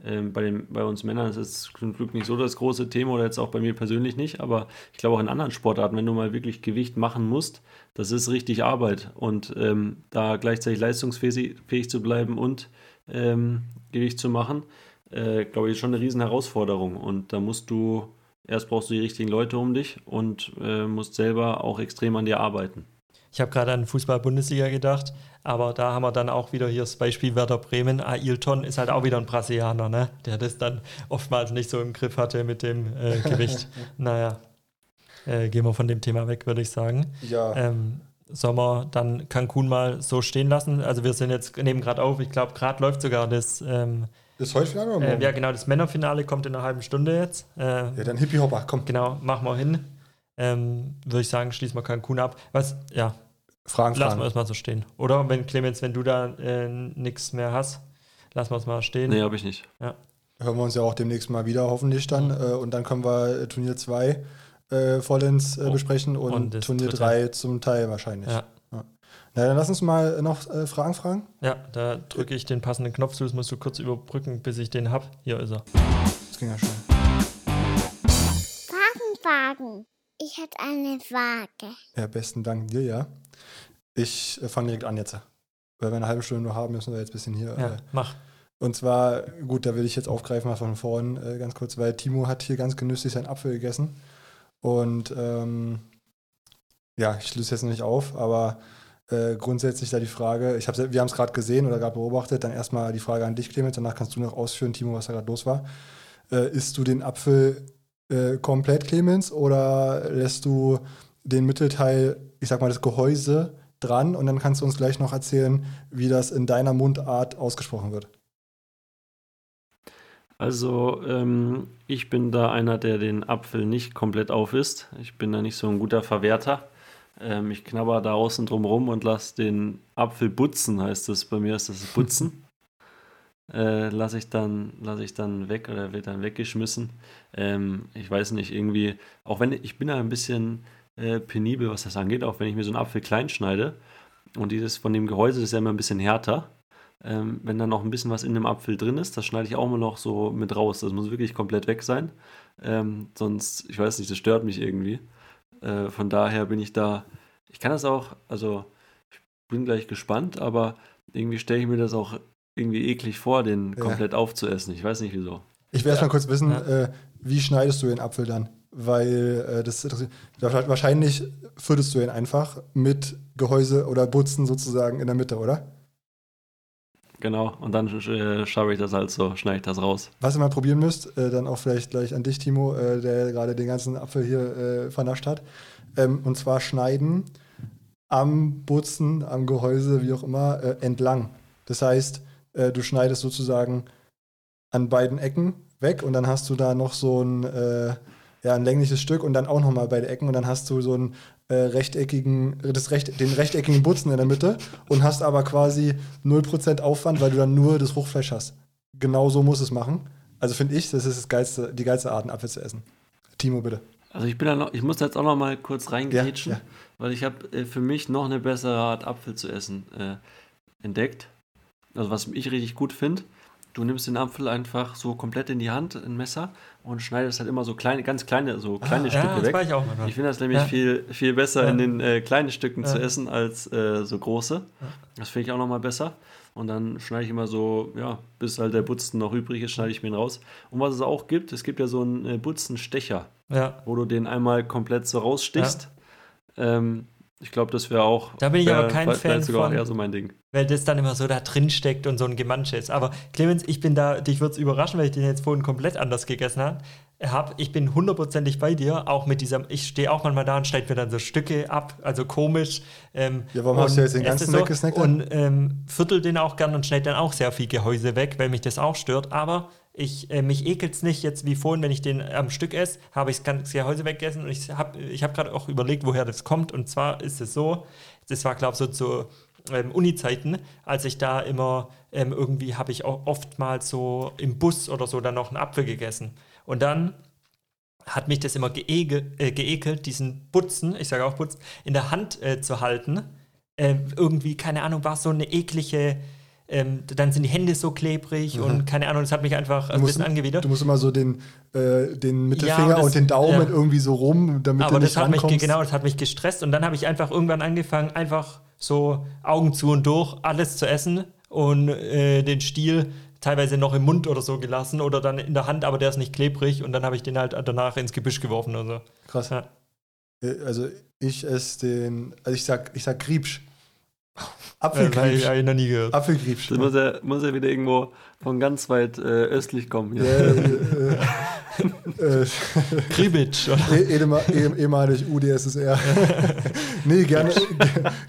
ähm, bei, den, bei uns Männern ist es zum Glück nicht so das große Thema oder jetzt auch bei mir persönlich nicht, aber ich glaube auch in anderen Sportarten, wenn du mal wirklich Gewicht machen musst, das ist richtig Arbeit und ähm, da gleichzeitig leistungsfähig fähig zu bleiben und ähm, Gewicht zu machen, äh, glaube ich, ist schon eine riesen Herausforderung und da musst du, erst brauchst du die richtigen Leute um dich und äh, musst selber auch extrem an dir arbeiten. Ich habe gerade an Fußball-Bundesliga gedacht, aber da haben wir dann auch wieder hier das Beispiel Werder Bremen. Ailton ist halt auch wieder ein Brasilianer, ne? der das dann oftmals nicht so im Griff hatte mit dem äh, Gewicht. naja, äh, gehen wir von dem Thema weg, würde ich sagen. Ja, ähm, sollen wir dann Cancun mal so stehen lassen? Also wir sind jetzt, nehmen gerade auf, ich glaube, gerade läuft sogar das, ähm, ist heute Finale oder äh, ja genau, das Männerfinale kommt in einer halben Stunde jetzt. Äh, ja, dann Hippie Hopper, komm. Genau, machen wir hin. Ähm, Würde ich sagen, schließen wir Cancun ab. Was, ja, Fragen, lassen wir Fragen. erstmal so stehen. Oder wenn Clemens, wenn du da äh, nichts mehr hast, lassen wir es mal stehen. Nee, habe ich nicht. Hören wir uns ja auch demnächst mal wieder, hoffentlich dann. Äh, und dann können wir äh, Turnier 2 äh, vollends äh, Oh, besprechen und, und Turnier dritte. 3 zum Teil wahrscheinlich. Ja. Na, dann lass uns mal noch äh, Fragen fragen. Ja, da drücke ich den passenden Knopf zu, das musst du kurz überbrücken, bis ich den hab. Hier ist er. Das ging ja schon. Fragen, Fragen. Ich hätte eine Frage. Ja, besten Dank dir, ja. Ich äh, fange direkt an jetzt. Weil wir eine halbe Stunde nur haben, müssen wir jetzt ein bisschen hier. Ja, Äh, mach. und zwar, gut, da will ich jetzt aufgreifen, mal von vorn äh, ganz kurz, weil Timo hat hier ganz genüsslich seinen Apfel gegessen. Und ähm, ja, ich löse jetzt noch nicht auf, aber äh, grundsätzlich da die Frage, ich hab, wir haben es gerade gesehen oder gerade beobachtet, dann erstmal die Frage an dich, Clemens, danach kannst du noch ausführen, Timo, was da gerade los war. Äh, isst du den Apfel äh, komplett, Clemens, oder lässt du den Mittelteil, ich sag mal, das Gehäuse dran und dann kannst du uns gleich noch erzählen, wie das in deiner Mundart ausgesprochen wird. Also, ähm, ich bin da einer, der den Apfel nicht komplett aufisst. Ich bin da nicht so ein guter Verwerter. Ähm, ich knabber da außen drum rum und lasse den Apfel butzen, heißt das. Bei mir ist das Butzen. äh, lasse ich, dann, lass ich dann weg oder wird dann weggeschmissen. Ähm, ich weiß nicht, irgendwie, auch wenn ich bin da ein bisschen äh, penibel, was das angeht, auch wenn ich mir so einen Apfel klein schneide und dieses von dem Gehäuse ist ja immer ein bisschen härter. Ähm, wenn dann noch ein bisschen was in dem Apfel drin ist, das schneide ich auch immer noch so mit raus. Das muss wirklich komplett weg sein. Ähm, sonst, ich weiß nicht, das stört mich irgendwie. Äh, von daher bin ich da, ich kann das auch, also ich bin gleich gespannt, aber irgendwie stelle ich mir das auch irgendwie eklig vor, den Ja. komplett aufzuessen. Ich weiß nicht wieso. Ich will erst mal kurz wissen, Ja. äh, wie schneidest du den Apfel dann? Weil äh, das interessiert- wahrscheinlich fütterst du ihn einfach mit Gehäuse oder Butzen sozusagen in der Mitte, oder? Genau, und dann äh, schaue ich das halt so, schneide ich das raus. Was ihr mal probieren müsst, äh, dann auch vielleicht gleich an dich, Timo, äh, der gerade den ganzen Apfel hier äh, vernascht hat. Ähm, und zwar schneiden am Butzen, am Gehäuse, wie auch immer, äh, entlang. Das heißt, äh, du schneidest sozusagen an beiden Ecken weg und dann hast du da noch so ein, äh, ja, ein längliches Stück und dann auch nochmal beide Ecken und dann hast du so einen äh, rechteckigen, das Recht, den rechteckigen Butzen in der Mitte und hast aber quasi 0% Aufwand, weil du dann nur das Fruchtfleisch hast. Genau so muss es machen. Also finde ich, das ist das geilste, die geilste Art, einen Apfel zu essen. Timo, bitte. Also ich bin da noch, ich muss da jetzt auch noch mal kurz reingrätschen, Ja, ja. weil ich habe äh, für mich noch eine bessere Art Apfel zu essen äh, entdeckt. Also was ich richtig gut finde, du nimmst den Apfel einfach so komplett in die Hand, ein Messer und schneidest halt immer so kleine, ganz kleine, so kleine Ah, ja, Stücke das weg. ich. Ich finde das nämlich Ja. viel, viel besser Ja. in den äh, kleinen Stücken zu Ja. essen als äh, so große. Das finde ich auch noch mal besser. Und dann schneide ich immer so, ja, bis halt der Butzen noch übrig ist, schneide ich mir ihn raus. Und was es auch gibt, es gibt ja so einen äh, Butzenstecher, Ja. wo du den einmal komplett so rausstichst. Ähm, ich glaube, das wäre auch. Da bin ich aber kein wär- Fan sogar von. eher so mein Ding. weil das dann immer so da drin steckt und so ein Gemansche ist. Aber Clemens, ich bin da, dich würde es überraschen, weil ich den jetzt vorhin komplett anders gegessen habe. Hab, ich bin hundertprozentig bei dir, auch mit dieser, ich stehe auch manchmal da und schneide mir dann so Stücke ab, also komisch. Ähm, Ja, warum hast du und jetzt den ganzen so weggesnackt? Und ähm, viertel den auch gern und schneide dann auch sehr viel Gehäuse weg, weil mich das auch stört. Aber ich, äh, mich ekelt es nicht jetzt wie vorhin, wenn ich den am Stück esse, habe ich das ganze Gehäuse weggegessen und ich habe ich hab gerade auch überlegt, woher das kommt. Und zwar ist es so, das war, glaube ich, so zu ähm, Uni-Zeiten, als ich da immer ähm, irgendwie habe ich auch oftmals so im Bus oder so dann noch einen Apfel gegessen. Und dann hat mich das immer geege, äh, geekelt, diesen Butzen, ich sage auch Butzen, in der Hand äh, zu halten. Äh, irgendwie, keine Ahnung, war so eine eklige, ähm, dann sind die Hände so klebrig und keine Ahnung, das hat mich einfach ein Mhm. bisschen angewidert. du musst immer so den, äh, den Mittelfinger und das- und den Daumen ja. irgendwie so rum, damit Aber du das nicht hat mich, genau, das hat mich gestresst und dann habe ich einfach irgendwann angefangen, einfach so Augen zu und durch alles zu essen und äh, den Stiel teilweise noch im Mund oder so gelassen oder dann in der Hand, aber der ist nicht klebrig und dann habe ich den halt danach ins Gebüsch geworfen oder so. Krass. Ja. Äh, Also ich esse den, also ich sag, ich sag Griebsch. Äh, Apfelgriebsch. ich, hab ich noch nie gehört. Apfelgriebsch. Das muss er, muss er wieder irgendwo von ganz weit äh, östlich kommen. Ja, äh, äh, Kribitsch, oder? ehema- eh- ehemalig UdSSR. nee, gerne, ge-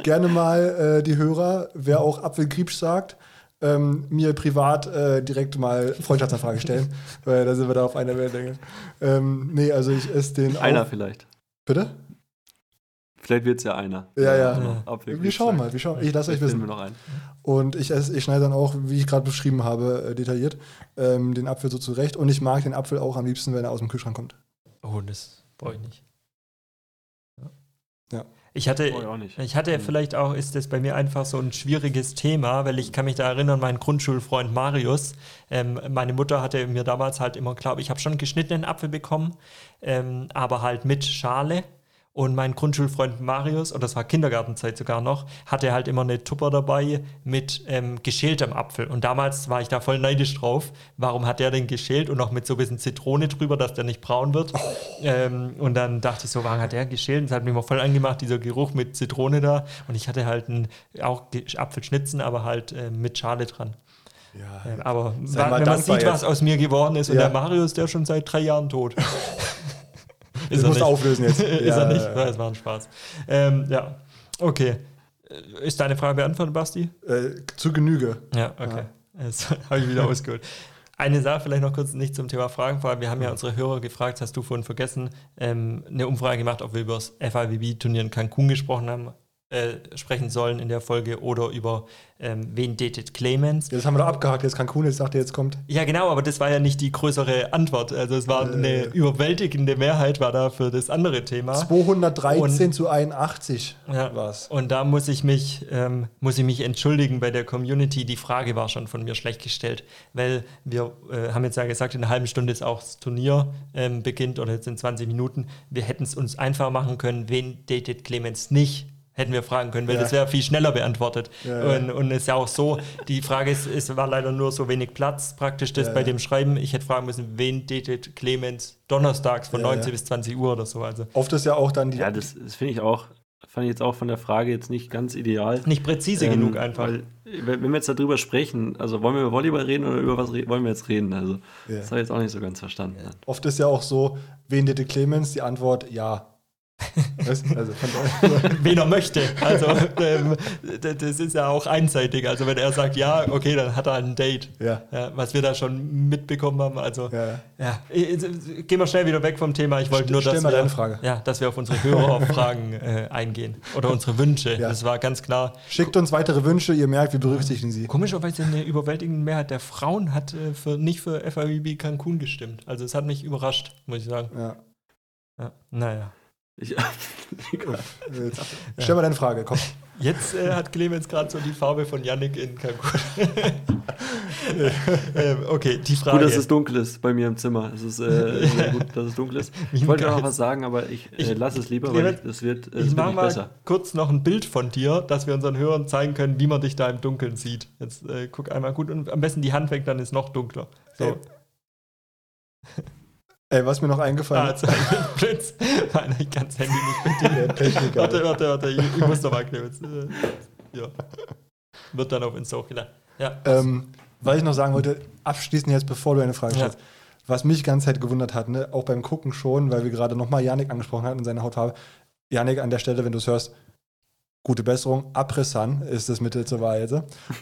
gerne mal äh, die Hörer, wer auch Apfelgriebsch sagt, ähm, mir privat äh, direkt mal Freundschaftsanfrage stellen, weil da sind wir da auf einer Wellenlänge. Ähm, nee, also ich esse den Einer auch. vielleicht. Bitte? Vielleicht wird es ja einer. Ja, ja. Apfelgriebsch Wir schauen mal, wir schauen. Ich lasse euch wissen. wir noch einen. Und ich, ich schneide dann auch, wie ich gerade beschrieben habe, äh, detailliert, ähm, den Apfel so zurecht. Und ich mag den Apfel auch am liebsten, wenn er aus dem Kühlschrank kommt. Oh, das brauche ich nicht. Ja. Ich hatte, ich auch nicht. ich hatte Mhm. vielleicht auch, ist das bei mir einfach so ein schwieriges Thema, weil ich kann mich da erinnern, mein Grundschulfreund Marius, ähm, meine Mutter hatte mir damals halt immer, glaube ich, habe schon geschnittenen Apfel bekommen, ähm, aber halt mit Schale. Und mein Grundschulfreund Marius, oder das war Kindergartenzeit sogar noch, hatte halt immer eine Tupper dabei mit ähm, geschältem Apfel. Und damals war ich da voll neidisch drauf. Warum hat der denn geschält und noch mit so ein bisschen Zitrone drüber, dass der nicht braun wird? Ähm, und dann dachte ich so, warum hat der geschält? Und das hat mich mal voll angemacht, dieser Geruch mit Zitrone da. Und ich hatte halt einen, auch Apfelschnitzen, aber halt äh, mit Schale dran. Ja. Ähm, aber wenn man sieht, was jetzt. aus mir geworden ist, und Ja. der Marius, der schon seit drei Jahren tot. Das musst auflösen jetzt. ist Ja, er nicht? ja, ja. Das war ein Spaß. Ähm, ja, okay. Ist deine Frage beantwortet, Basti? Äh, zu Genüge. Ja, okay. Das habe ich wieder ausgeholt. Eine Sache vielleicht noch kurz nicht zum Thema Fragen, vor allem wir haben ja unsere Hörer gefragt, hast du vorhin vergessen, ähm, eine Umfrage gemacht, ob wir über das FIVB-Turnier in Cancun gesprochen haben, äh, sprechen sollen in der Folge oder über ähm, wen datet Clemens. Jetzt haben wir doch abgehakt, jetzt Cancun, jetzt sagt er, jetzt kommt. Ja, genau, aber das war ja nicht die größere Antwort. Also es war eine Äh. überwältigende Mehrheit war da für das andere Thema. 213 zu 81 Ja. war's. Und da muss ich mich ähm, muss ich mich entschuldigen bei der Community. Die Frage war schon von mir schlecht gestellt, weil wir äh, haben jetzt ja gesagt, in einer halben Stunde ist auch das Turnier ähm, beginnt oder jetzt in 20 Minuten. Wir hätten es uns einfach machen können, wen datet Clemens nicht? Hätten wir fragen können, weil Ja. das wäre viel schneller beantwortet. Ja, ja. Und, und es ist ja auch so, die Frage ist, es war leider nur so wenig Platz, praktisch das Ja, bei ja. dem Schreiben. Ich hätte fragen müssen, wen datet Clemens donnerstags von Ja, 19 ja. bis 20 Uhr oder so. Also Oft ist ja auch dann die. Ja, das, das finde ich auch, fand ich jetzt auch von der Frage jetzt nicht ganz ideal. nicht präzise Ähm, genug einfach. Weil, wenn wir jetzt darüber sprechen, also wollen wir über Volleyball reden oder über was wollen wir jetzt reden? Also, Ja. das habe ich jetzt auch nicht so ganz verstanden. Oft ist ja auch so, wen date Clemens? Die Antwort ja. Also wen er möchte. Also ähm, das ist ja auch einseitig. Also wenn er sagt ja, okay, dann hat er ein Date. ja. Ja, was wir da schon mitbekommen haben. Also ja, Ja. Äh, äh, gehen wir schnell wieder weg vom Thema. Ich wollte nur, dass wir. Ja, dass wir auf unsere Hörerfragen äh, eingehen oder unsere Wünsche. Ja. Das war ganz klar. Schickt uns weitere Wünsche, ihr merkt, wir berücksichtigen sie. Komischerweise eine überwältigende Mehrheit der Frauen hat äh, für, nicht für FIVB Cancun gestimmt. Also es hat mich überrascht, muss ich sagen. Ja. Ja, naja. Ich, Jetzt, Stell mal deine Frage, komm. Jetzt äh, hat Clemens gerade so die Farbe von Yannick in Cancun. ähm, okay, die Frage. Gut, dass es dunkel ist bei mir im Zimmer. Es ist äh, sehr gut, dass es dunkel ist. Ich wollte auch noch was sagen, aber ich, äh, lasse es lieber, Clemens, weil es wird, äh, ich nicht mal besser. kurz noch ein Bild von dir, dass wir unseren Hörern zeigen können, wie man dich da im Dunkeln sieht. Jetzt äh, guck einmal gut und am besten die Hand weg, dann ist noch dunkler. So. Ey, was mir noch eingefallen Ah, ist. Blitz. Nein, ich kann das Handy nicht. Der Techniker. Warte, warte, warte, ich, ich muss noch mal Clemens. Äh, ja. Wird dann auf Insta hochgeladen. Ja. Ähm, was ich noch sagen wollte, abschließend jetzt, bevor du eine Frage Ja. stellst. Was mich ganze Zeit gewundert hat, ne, auch beim Gucken schon, weil wir gerade nochmal Janik angesprochen hatten und seine Hautfarbe. Janik, an der Stelle, wenn du es hörst, gute Besserung. Apressan ist das Mittel zur Wahrheit.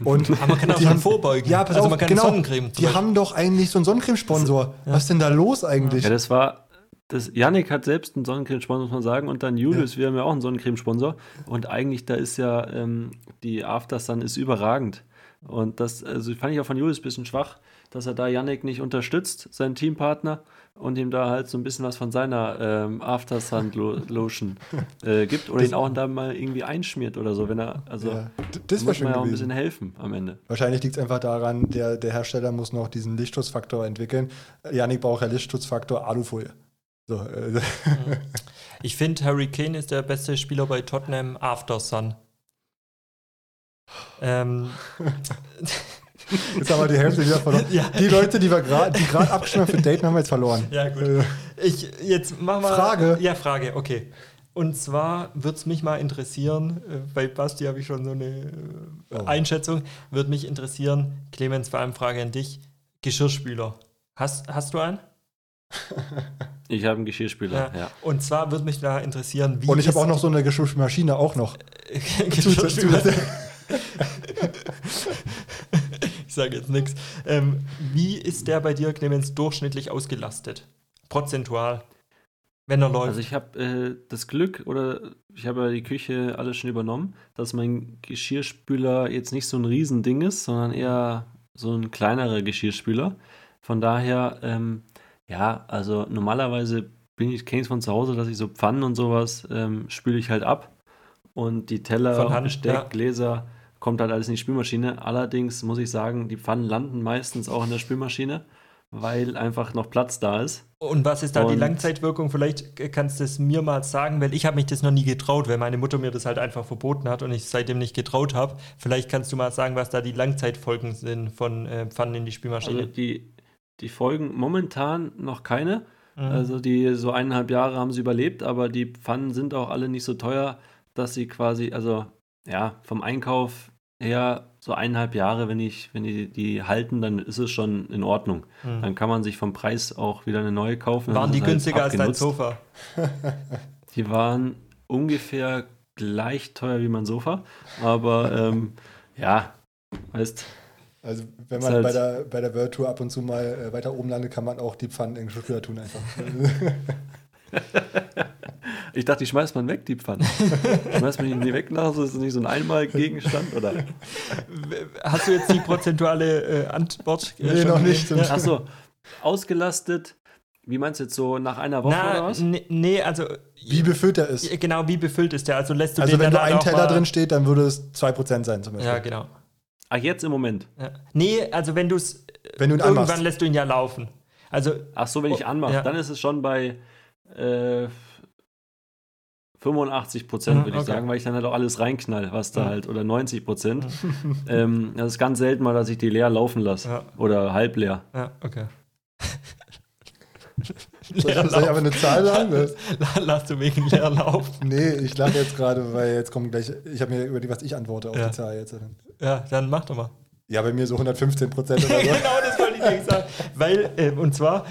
Und Aber man kann auch die schon haben- vorbeugen. Ja, pass also auf, man kann genau, Sonnencreme zum Die haben doch eigentlich so einen Sonnencremesponsor. Was ist denn da los eigentlich? Ja, das war. Das, Yannick hat selbst einen Sonnencremesponsor, muss man sagen, und dann Julius, wir haben ja auch einen Sonnencremesponsor. Und eigentlich, da ist ja ähm, die After Sun ist überragend. Und das also fand ich auch von Julius ein bisschen schwach, dass er da Yannick nicht unterstützt, seinen Teampartner, und ihm da halt so ein bisschen was von seiner ähm, After Sun Lo Lotion äh, gibt oder ihn auch da mal irgendwie einschmiert oder so, wenn er, also Ja, muss das wäre man ja auch ein bisschen helfen am Ende. Wahrscheinlich liegt es einfach daran, der, der Hersteller muss noch diesen Lichtschutzfaktor entwickeln. Janik braucht ja Lichtschutzfaktor Alufolie. So, äh, Ich finde, Harry Kane ist der beste Spieler bei Tottenham after Sun. Ähm, jetzt haben wir die Hälfte wieder verloren. Ja. Die Leute, die wir gerade für Daten, haben wir jetzt verloren. Ja, gut. Äh, ich, jetzt mach mal. Frage. Ja, Frage, okay. Und zwar würde es mich mal interessieren, äh, bei Basti habe ich schon so eine äh, Oh. Einschätzung, würde mich interessieren, Clemens, vor allem Frage an dich, Geschirrspüler. Hast, hast du einen? Ich habe einen Geschirrspüler, ja. Und zwar würde mich da interessieren, wie Und ich habe auch noch so eine Geschirrmaschine auch noch. Geschirrspüler. Sage jetzt nichts. Ähm, wie ist der bei dir, Clemens, durchschnittlich ausgelastet? Prozentual. Wenn er läuft. Also ich habe äh, das Glück oder ich habe ja die Küche alles schon übernommen, dass mein Geschirrspüler jetzt nicht so ein Riesending ist, sondern eher so ein kleinerer Geschirrspüler. Von daher, ähm, ja, also normalerweise bin ich, kenne ich von zu Hause, dass ich so Pfannen und sowas ähm, spüle ich halt ab. Und die Teller, Hand, Besteck, ja. Gläser, kommt halt alles in die Spülmaschine. Allerdings muss ich sagen, die Pfannen landen meistens auch in der Spülmaschine, weil einfach noch Platz da ist. Und was ist da die Und- Langzeitwirkung? Vielleicht kannst du es mir mal sagen, weil ich habe mich das noch nie getraut, weil meine Mutter mir das halt einfach verboten hat und ich seitdem nicht getraut habe. Vielleicht kannst du mal sagen, was da die Langzeitfolgen sind von äh, Pfannen in die Spülmaschine. Also die, die Folgen momentan noch keine. Mhm. Also die so eineinhalb Jahre haben sie überlebt, aber die Pfannen sind auch alle nicht so teuer, dass sie quasi, also ja, vom Einkauf her so eineinhalb Jahre, wenn ich, wenn die die halten, dann ist es schon in Ordnung. Mhm. Dann kann man sich vom Preis auch wieder eine neue kaufen. Waren die halt günstiger als dein. Sofa? Die waren ungefähr gleich teuer wie mein Sofa, aber ähm, ja, weißt Also wenn Ist man halt- bei, der, bei der World Tour ab und zu mal äh, weiter oben landet, kann man auch die Pfannen in Geschirrspüler tun einfach. Ich dachte, die schmeißt man weg, die Pfanne. schmeißt man die nie weg nach, so ist das nicht so ein Einmalgegenstand, oder? Hast du jetzt die prozentuale äh, Antwort? äh, Nee, schon noch nicht. Ja. Achso, ausgelastet, wie meinst du jetzt so nach einer Woche oder Na, was? nee, nee, also Wie befüllt er ist. genau, wie befüllt ist der? Also lässt du Also den wenn nur halt ein Teller drin steht, dann würde es 2% sein zum Beispiel. Ja, genau. Ach, jetzt im Moment. Ja. Nee, also wenn du es Wenn du ihn irgendwann anmachst. lässt du ihn ja laufen. Also Ach so, wenn ich Oh, anmache, ja. dann ist es schon bei äh, 85 Prozent, Mhm, würde ich okay. sagen, weil ich dann halt auch alles reinknall, was da Mhm. halt, oder 90 Prozent. ähm, das ist ganz selten mal, dass ich die leer laufen lasse. Ja. Oder halb leer. Ja, okay. Soll ich, soll ich aber eine Zahl sagen? Lass du wegen leer laufen. nee, ich lache jetzt gerade, weil jetzt kommt gleich, ich habe mir überlegt, was ich antworte auf Ja. die Zahl jetzt. Ja, dann mach doch mal. Ja, bei mir so 115 Prozent oder so. genau, das wollte ich dir sagen. Weil, ähm, und zwar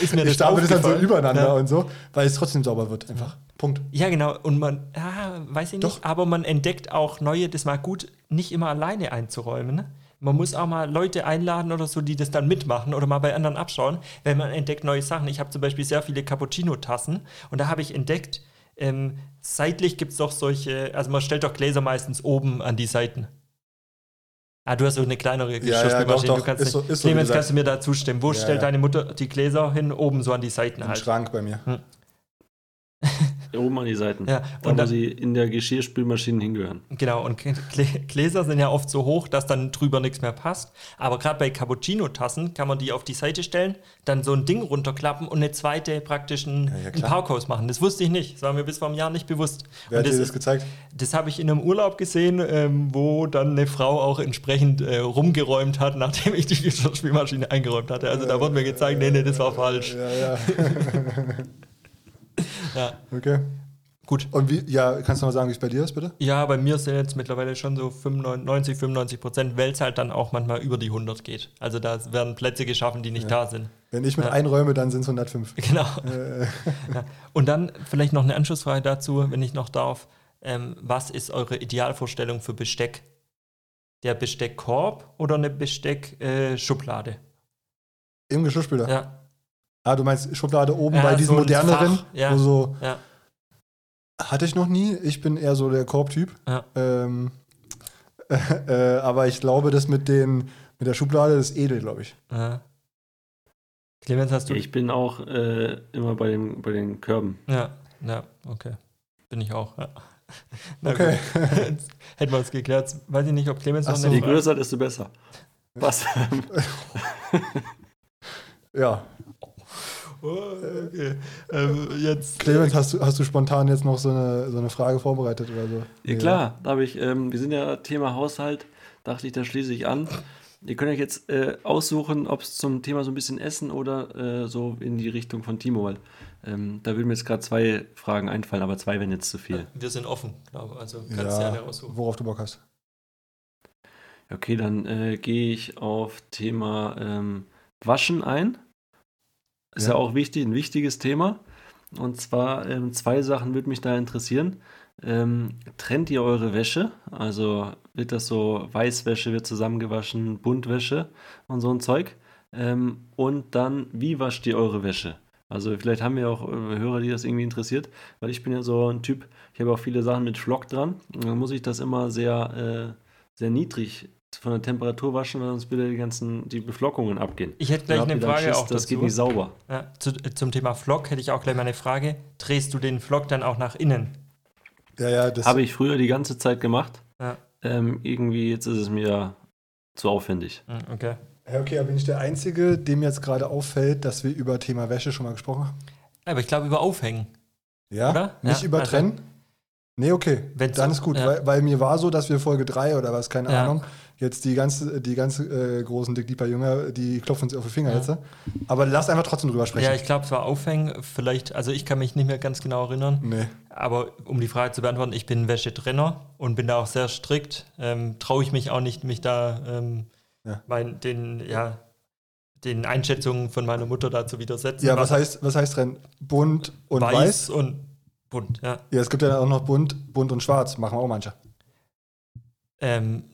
ist mir Ich das stapel das dann so übereinander Ja. und so, weil es trotzdem sauber wird. Einfach. Punkt. Ja, genau. Und man, ja, weiß ich nicht, Doch. aber man entdeckt auch neue, das mal gut, nicht immer alleine einzuräumen. ne? Man muss auch mal Leute einladen oder so, die das dann mitmachen oder mal bei anderen abschauen, weil man entdeckt neue Sachen. Ich habe zum Beispiel sehr viele Cappuccino-Tassen und da habe ich entdeckt, ähm, seitlich gibt es doch solche, also man stellt doch Gläser meistens oben an die Seiten. Ah, du hast so eine kleinere ja, Geschirrspülmaschine. doch, du doch. kannst nicht. so- so, Clemens, du kannst du mir da zustimmen? Wo Ja, stellt ja. deine Mutter die Gläser hin? Oben so an die Seiten Im halt. Schrank bei mir. Oben an die Seiten. Ja, da, und wo dann- sie in der Geschirrspülmaschine hingehören. Genau, und Glä- Gläser sind ja oft so hoch, dass dann drüber nichts mehr passt. Aber gerade bei Cappuccino-Tassen kann man die auf die Seite stellen, dann so ein Ding runterklappen und eine zweite praktisch ein, ja, ein klar. Parkhaus machen. Das wusste ich nicht. Das war mir bis vor einem Jahr nicht bewusst. Wer und hat dir das, das gezeigt? das habe ich in einem Urlaub gesehen, ähm, wo dann eine Frau auch entsprechend äh, rumgeräumt hat, nachdem ich die Geschirrspülmaschine eingeräumt hatte. Also da wurde mir gezeigt, nee, nee, das war falsch. Ja, ja. Ja, Okay. gut. Und wie, ja, kannst du noch mal sagen, wie es bei dir ist, bitte? Ja, bei mir sind jetzt mittlerweile schon so 95, 95 Prozent, weil es halt dann auch manchmal über die 100 geht. Also da werden Plätze geschaffen, die nicht da sind. Wenn ich mit Ja. einräume, dann sind es 105. Genau. Äh, Ja. Und dann vielleicht noch eine Anschlussfrage dazu, wenn ich noch darf. Ähm, was ist eure Idealvorstellung für Besteck? Der Besteckkorb oder eine Besteckschublade? Im Geschirrspüler. ja, Ah, du meinst Schublade oben Ja, bei diesen so moderneren? Fach, ja. Wo so, ja, hatte ich noch nie. Ich bin eher so der Korbtyp. ja. Ähm, äh, aber ich glaube, das mit, den, mit der Schublade das ist edel, glaube ich. ja. Clemens, hast du? Ich bin auch äh, immer bei, dem, bei den Körben. Ja, ja, okay. Bin ich auch. Okay. Hätten wir uns geklärt. Weiß ich nicht, ob Clemens noch so. Je größer, desto besser. Was? Ja. Oh, okay. Ähm, jetzt. Clemens, hast du, hast du spontan jetzt noch so eine, so eine Frage vorbereitet oder so? Ja klar, da habe ich, ähm, wir sind ja Thema Haushalt, dachte ich, da schließe ich an. Ihr könnt euch jetzt äh, aussuchen, ob es zum Thema so ein bisschen Essen oder äh, so in die Richtung von Timo, weil ähm, da würden mir jetzt gerade zwei Fragen einfallen, aber zwei wären jetzt zu viel. Wir sind offen, glaube ich. Also kannst du ja, eine aussuchen. worauf du Bock hast. Okay, dann äh, gehe ich auf Thema ähm, Waschen ein. Ist ja. Ja. auch wichtig, ein wichtiges Thema. Und zwar ähm, zwei Sachen würde mich da interessieren. Ähm, trennt ihr eure Wäsche? Also wird das so Weißwäsche wird zusammengewaschen, Buntwäsche und so ein Zeug? Ähm, und dann, wie wascht ihr eure Wäsche? Also vielleicht haben wir auch äh, Hörer, die das irgendwie interessiert, weil ich bin ja so ein Typ, ich habe auch viele Sachen mit Flock dran. Und dann muss ich das immer sehr, äh, sehr niedrig von der Temperatur waschen, weil sonst wieder die ganzen die Beflockungen abgehen. Ich hätte gleich eine Frage Schiss, auch Das dazu. geht nicht sauber. Ja, zu, äh, zum Thema Flock hätte ich auch gleich mal eine Frage. Drehst du den Flock dann auch nach innen? Ja, ja, das Habe ich früher die ganze Zeit gemacht. Ja. Ähm, irgendwie jetzt ist es mir zu aufwendig. Hm, Okay. Ja, okay, aber bin ich der Einzige, dem jetzt gerade auffällt, dass wir über Thema Wäsche schon mal gesprochen haben? Aber ich glaube über Aufhängen. Ja? Oder? Nicht Ja, über also- Trennen? Nee, okay. Wenn's Dann so- ist gut, ja. weil, weil mir war so, dass wir Folge 3 oder was, keine Ja. Ahnung, jetzt die ganze, die ganze äh, großen Dick Deeper Jünger, die klopfen uns auf die Finger Ja. jetzt. Aber lass einfach trotzdem drüber sprechen. Ja, ich glaube, es war Aufhängen. Vielleicht, also ich kann mich nicht mehr ganz genau erinnern. nee. Aber um die Frage zu beantworten, ich bin Wäschetrenner und bin da auch sehr strikt. Ähm, Traue ich mich auch nicht, mich da ähm, Ja. mein, den, ja, den Einschätzungen von meiner Mutter da zu widersetzen. Ja, was heißt, was heißt Trennen? Bunt und weiß? weiß, und bunt, ja. Ja, es gibt ja auch noch bunt, bunt und schwarz, machen auch manche. Ähm,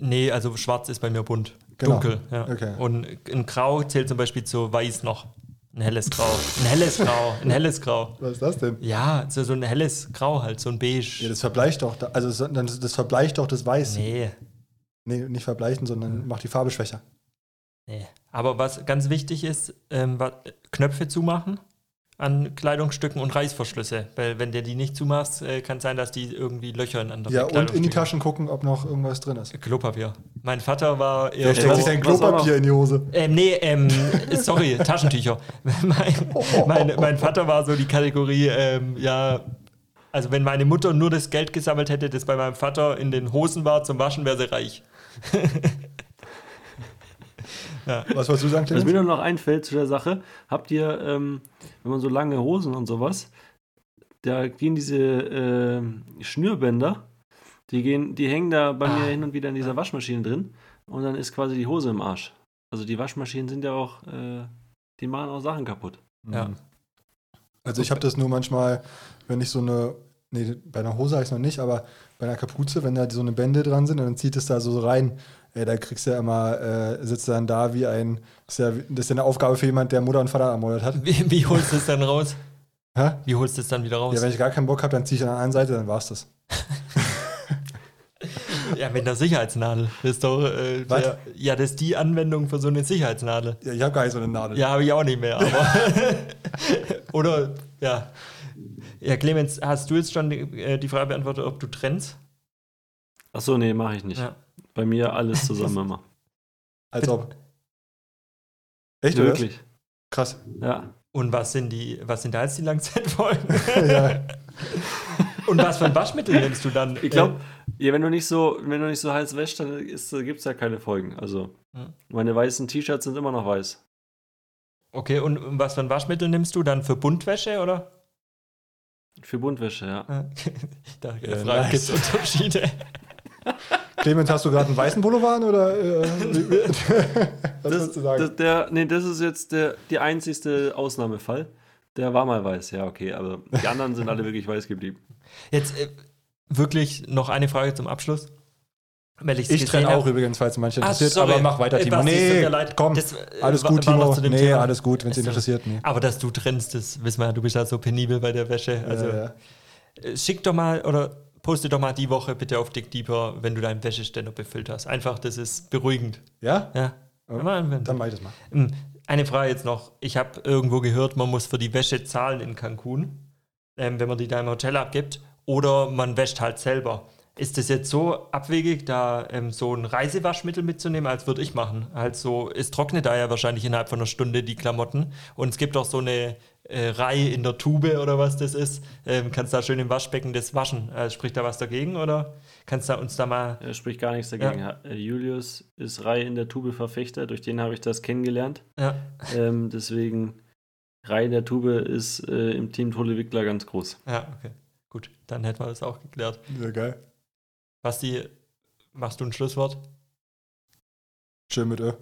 nee, also schwarz ist bei mir bunt. Genau. Dunkel, ja. Okay. Und ein Grau zählt zum Beispiel zu weiß noch. Ein helles Grau. Ein helles Grau. Ein helles Grau. Was ist das denn? Ja, so, so ein helles Grau halt, so ein Beige. Ja, das verbleicht doch, also das verbleicht doch das Weiß. Nee, nee, nicht verbleichen, sondern macht die Farbe schwächer. nee. Aber was ganz wichtig ist, ähm, Knöpfe zumachen an Kleidungsstücken und Reißverschlüsse. Weil wenn der die nicht zumachst, äh, kann sein, dass die irgendwie Löcher in andere Ja, und in die Taschen gucken, ob noch irgendwas drin ist. Klopapier. Mein Vater war eher Wer steckt sich auch Klopapier in die Hose? Ähm, nee, ähm, sorry, Taschentücher. mein, mein, mein Vater war so die Kategorie, ähm, ja, also wenn meine Mutter nur das Geld gesammelt hätte, das bei meinem Vater in den Hosen war zum Waschen, wäre sie reich. Was wolltest du sagen, Was mir Clemens? nur noch einfällt zu der Sache, habt ihr, ähm, wenn man so lange Hosen und sowas, da gehen diese ähm, Schnürbänder, die gehen, die hängen da bei Ah. mir hin und wieder in dieser Waschmaschine drin und dann ist quasi die Hose im Arsch. Also die Waschmaschinen sind ja auch, äh, die machen auch Sachen kaputt. Ja. Also ich habe das nur manchmal, wenn ich so eine, nee, bei einer Hose habe ich es noch nicht, aber bei einer Kapuze, wenn da so eine Bände dran sind dann zieht es da so rein, ey, da kriegst du ja immer, äh, sitzt du dann da wie ein, das ist, ja, das ist ja eine Aufgabe für jemand, der Mutter und Vater ermordet hat. Wie, wie holst du es dann raus? Hä? Wie holst du es dann wieder raus? Ja, wenn ich gar keinen Bock habe, dann ziehe ich an der einen Seite, dann war's das. Ja, mit einer Sicherheitsnadel. Das ist doch, äh, der, ja, das ist die Anwendung für so eine Sicherheitsnadel. Ja, ich habe gar nicht so eine Nadel. Ja, habe ich auch nicht mehr, aber. Oder, ja. Ja, Clemens, hast du jetzt schon die, äh, die Frage beantwortet, ob du trennst? Achso, nee, mache ich nicht. Ja. Bei mir alles zusammen immer. Als ob. Echt, oder? Wirklich. Krass. Ja. Und was sind die, was sind da jetzt die Langzeitfolgen? Ja. Und was für ein Waschmittel nimmst du dann? Ich glaube, ja, wenn du nicht so, wenn du nicht so heiß wäschst, dann gibt es ja keine Folgen. Also Hm. meine weißen T-Shirts sind immer noch weiß. Äh, okay, und was für ein Waschmittel nimmst du dann für Buntwäsche, oder? Für Buntwäsche, ja. da nice. gibt es Unterschiede. Clemens, hast du gerade einen weißen Pullover an oder äh, Das, würdest du sagen? das, der, nee, das ist jetzt der die einzigste Ausnahmefall. Der war mal weiß, ja, okay, aber die anderen sind alle wirklich weiß geblieben. Jetzt äh, wirklich noch eine Frage zum Abschluss. Weil ich trenne auch hab. übrigens, falls manche Ah, interessiert, sorry. aber mach weiter, Äh, Timo. Basti, es tut Nee, komm, Das, äh, alles gut, Timo. zu dem Nee, Thema. alles gut, wenn es dich interessiert. Nee. Aber dass du trennst, das wissen wir ja, du bist ja so penibel bei der Wäsche. Also ja, ja. äh, schick doch mal oder poste doch mal die Woche bitte auf Dick Deeper, wenn du deinen Wäscheständer befüllt hast. Einfach, das ist beruhigend. ja? Ja. Ja, Mal- Dann mach ich das mal. Hm, Eine Frage jetzt noch. Ich habe irgendwo gehört, man muss für die Wäsche zahlen in Cancun, ähm, wenn man die da im Hotel abgibt. Oder man wäscht halt selber. Ist das jetzt so abwegig, da ähm, so ein Reisewaschmittel mitzunehmen, als würde ich machen? Halt so, es trocknet da ja wahrscheinlich innerhalb von einer Stunde die Klamotten. Und es gibt auch so eine äh, Reihe in der Tube oder was das ist. Ähm, kannst da schön im Waschbecken das waschen. Äh, spricht da was dagegen oder kannst du uns da mal. Er spricht gar nichts dagegen. Äh, Julius ist Reihe in der Tube Verfechter, durch den habe ich das kennengelernt. Ja, Ähm, deswegen Reihe in der Tube ist äh, im Team Tolle Wickler ganz groß. ja, okay. Gut, dann hätten wir das auch geklärt. Ja, geil. Basti, machst du ein Schlusswort? Chill mit Ö.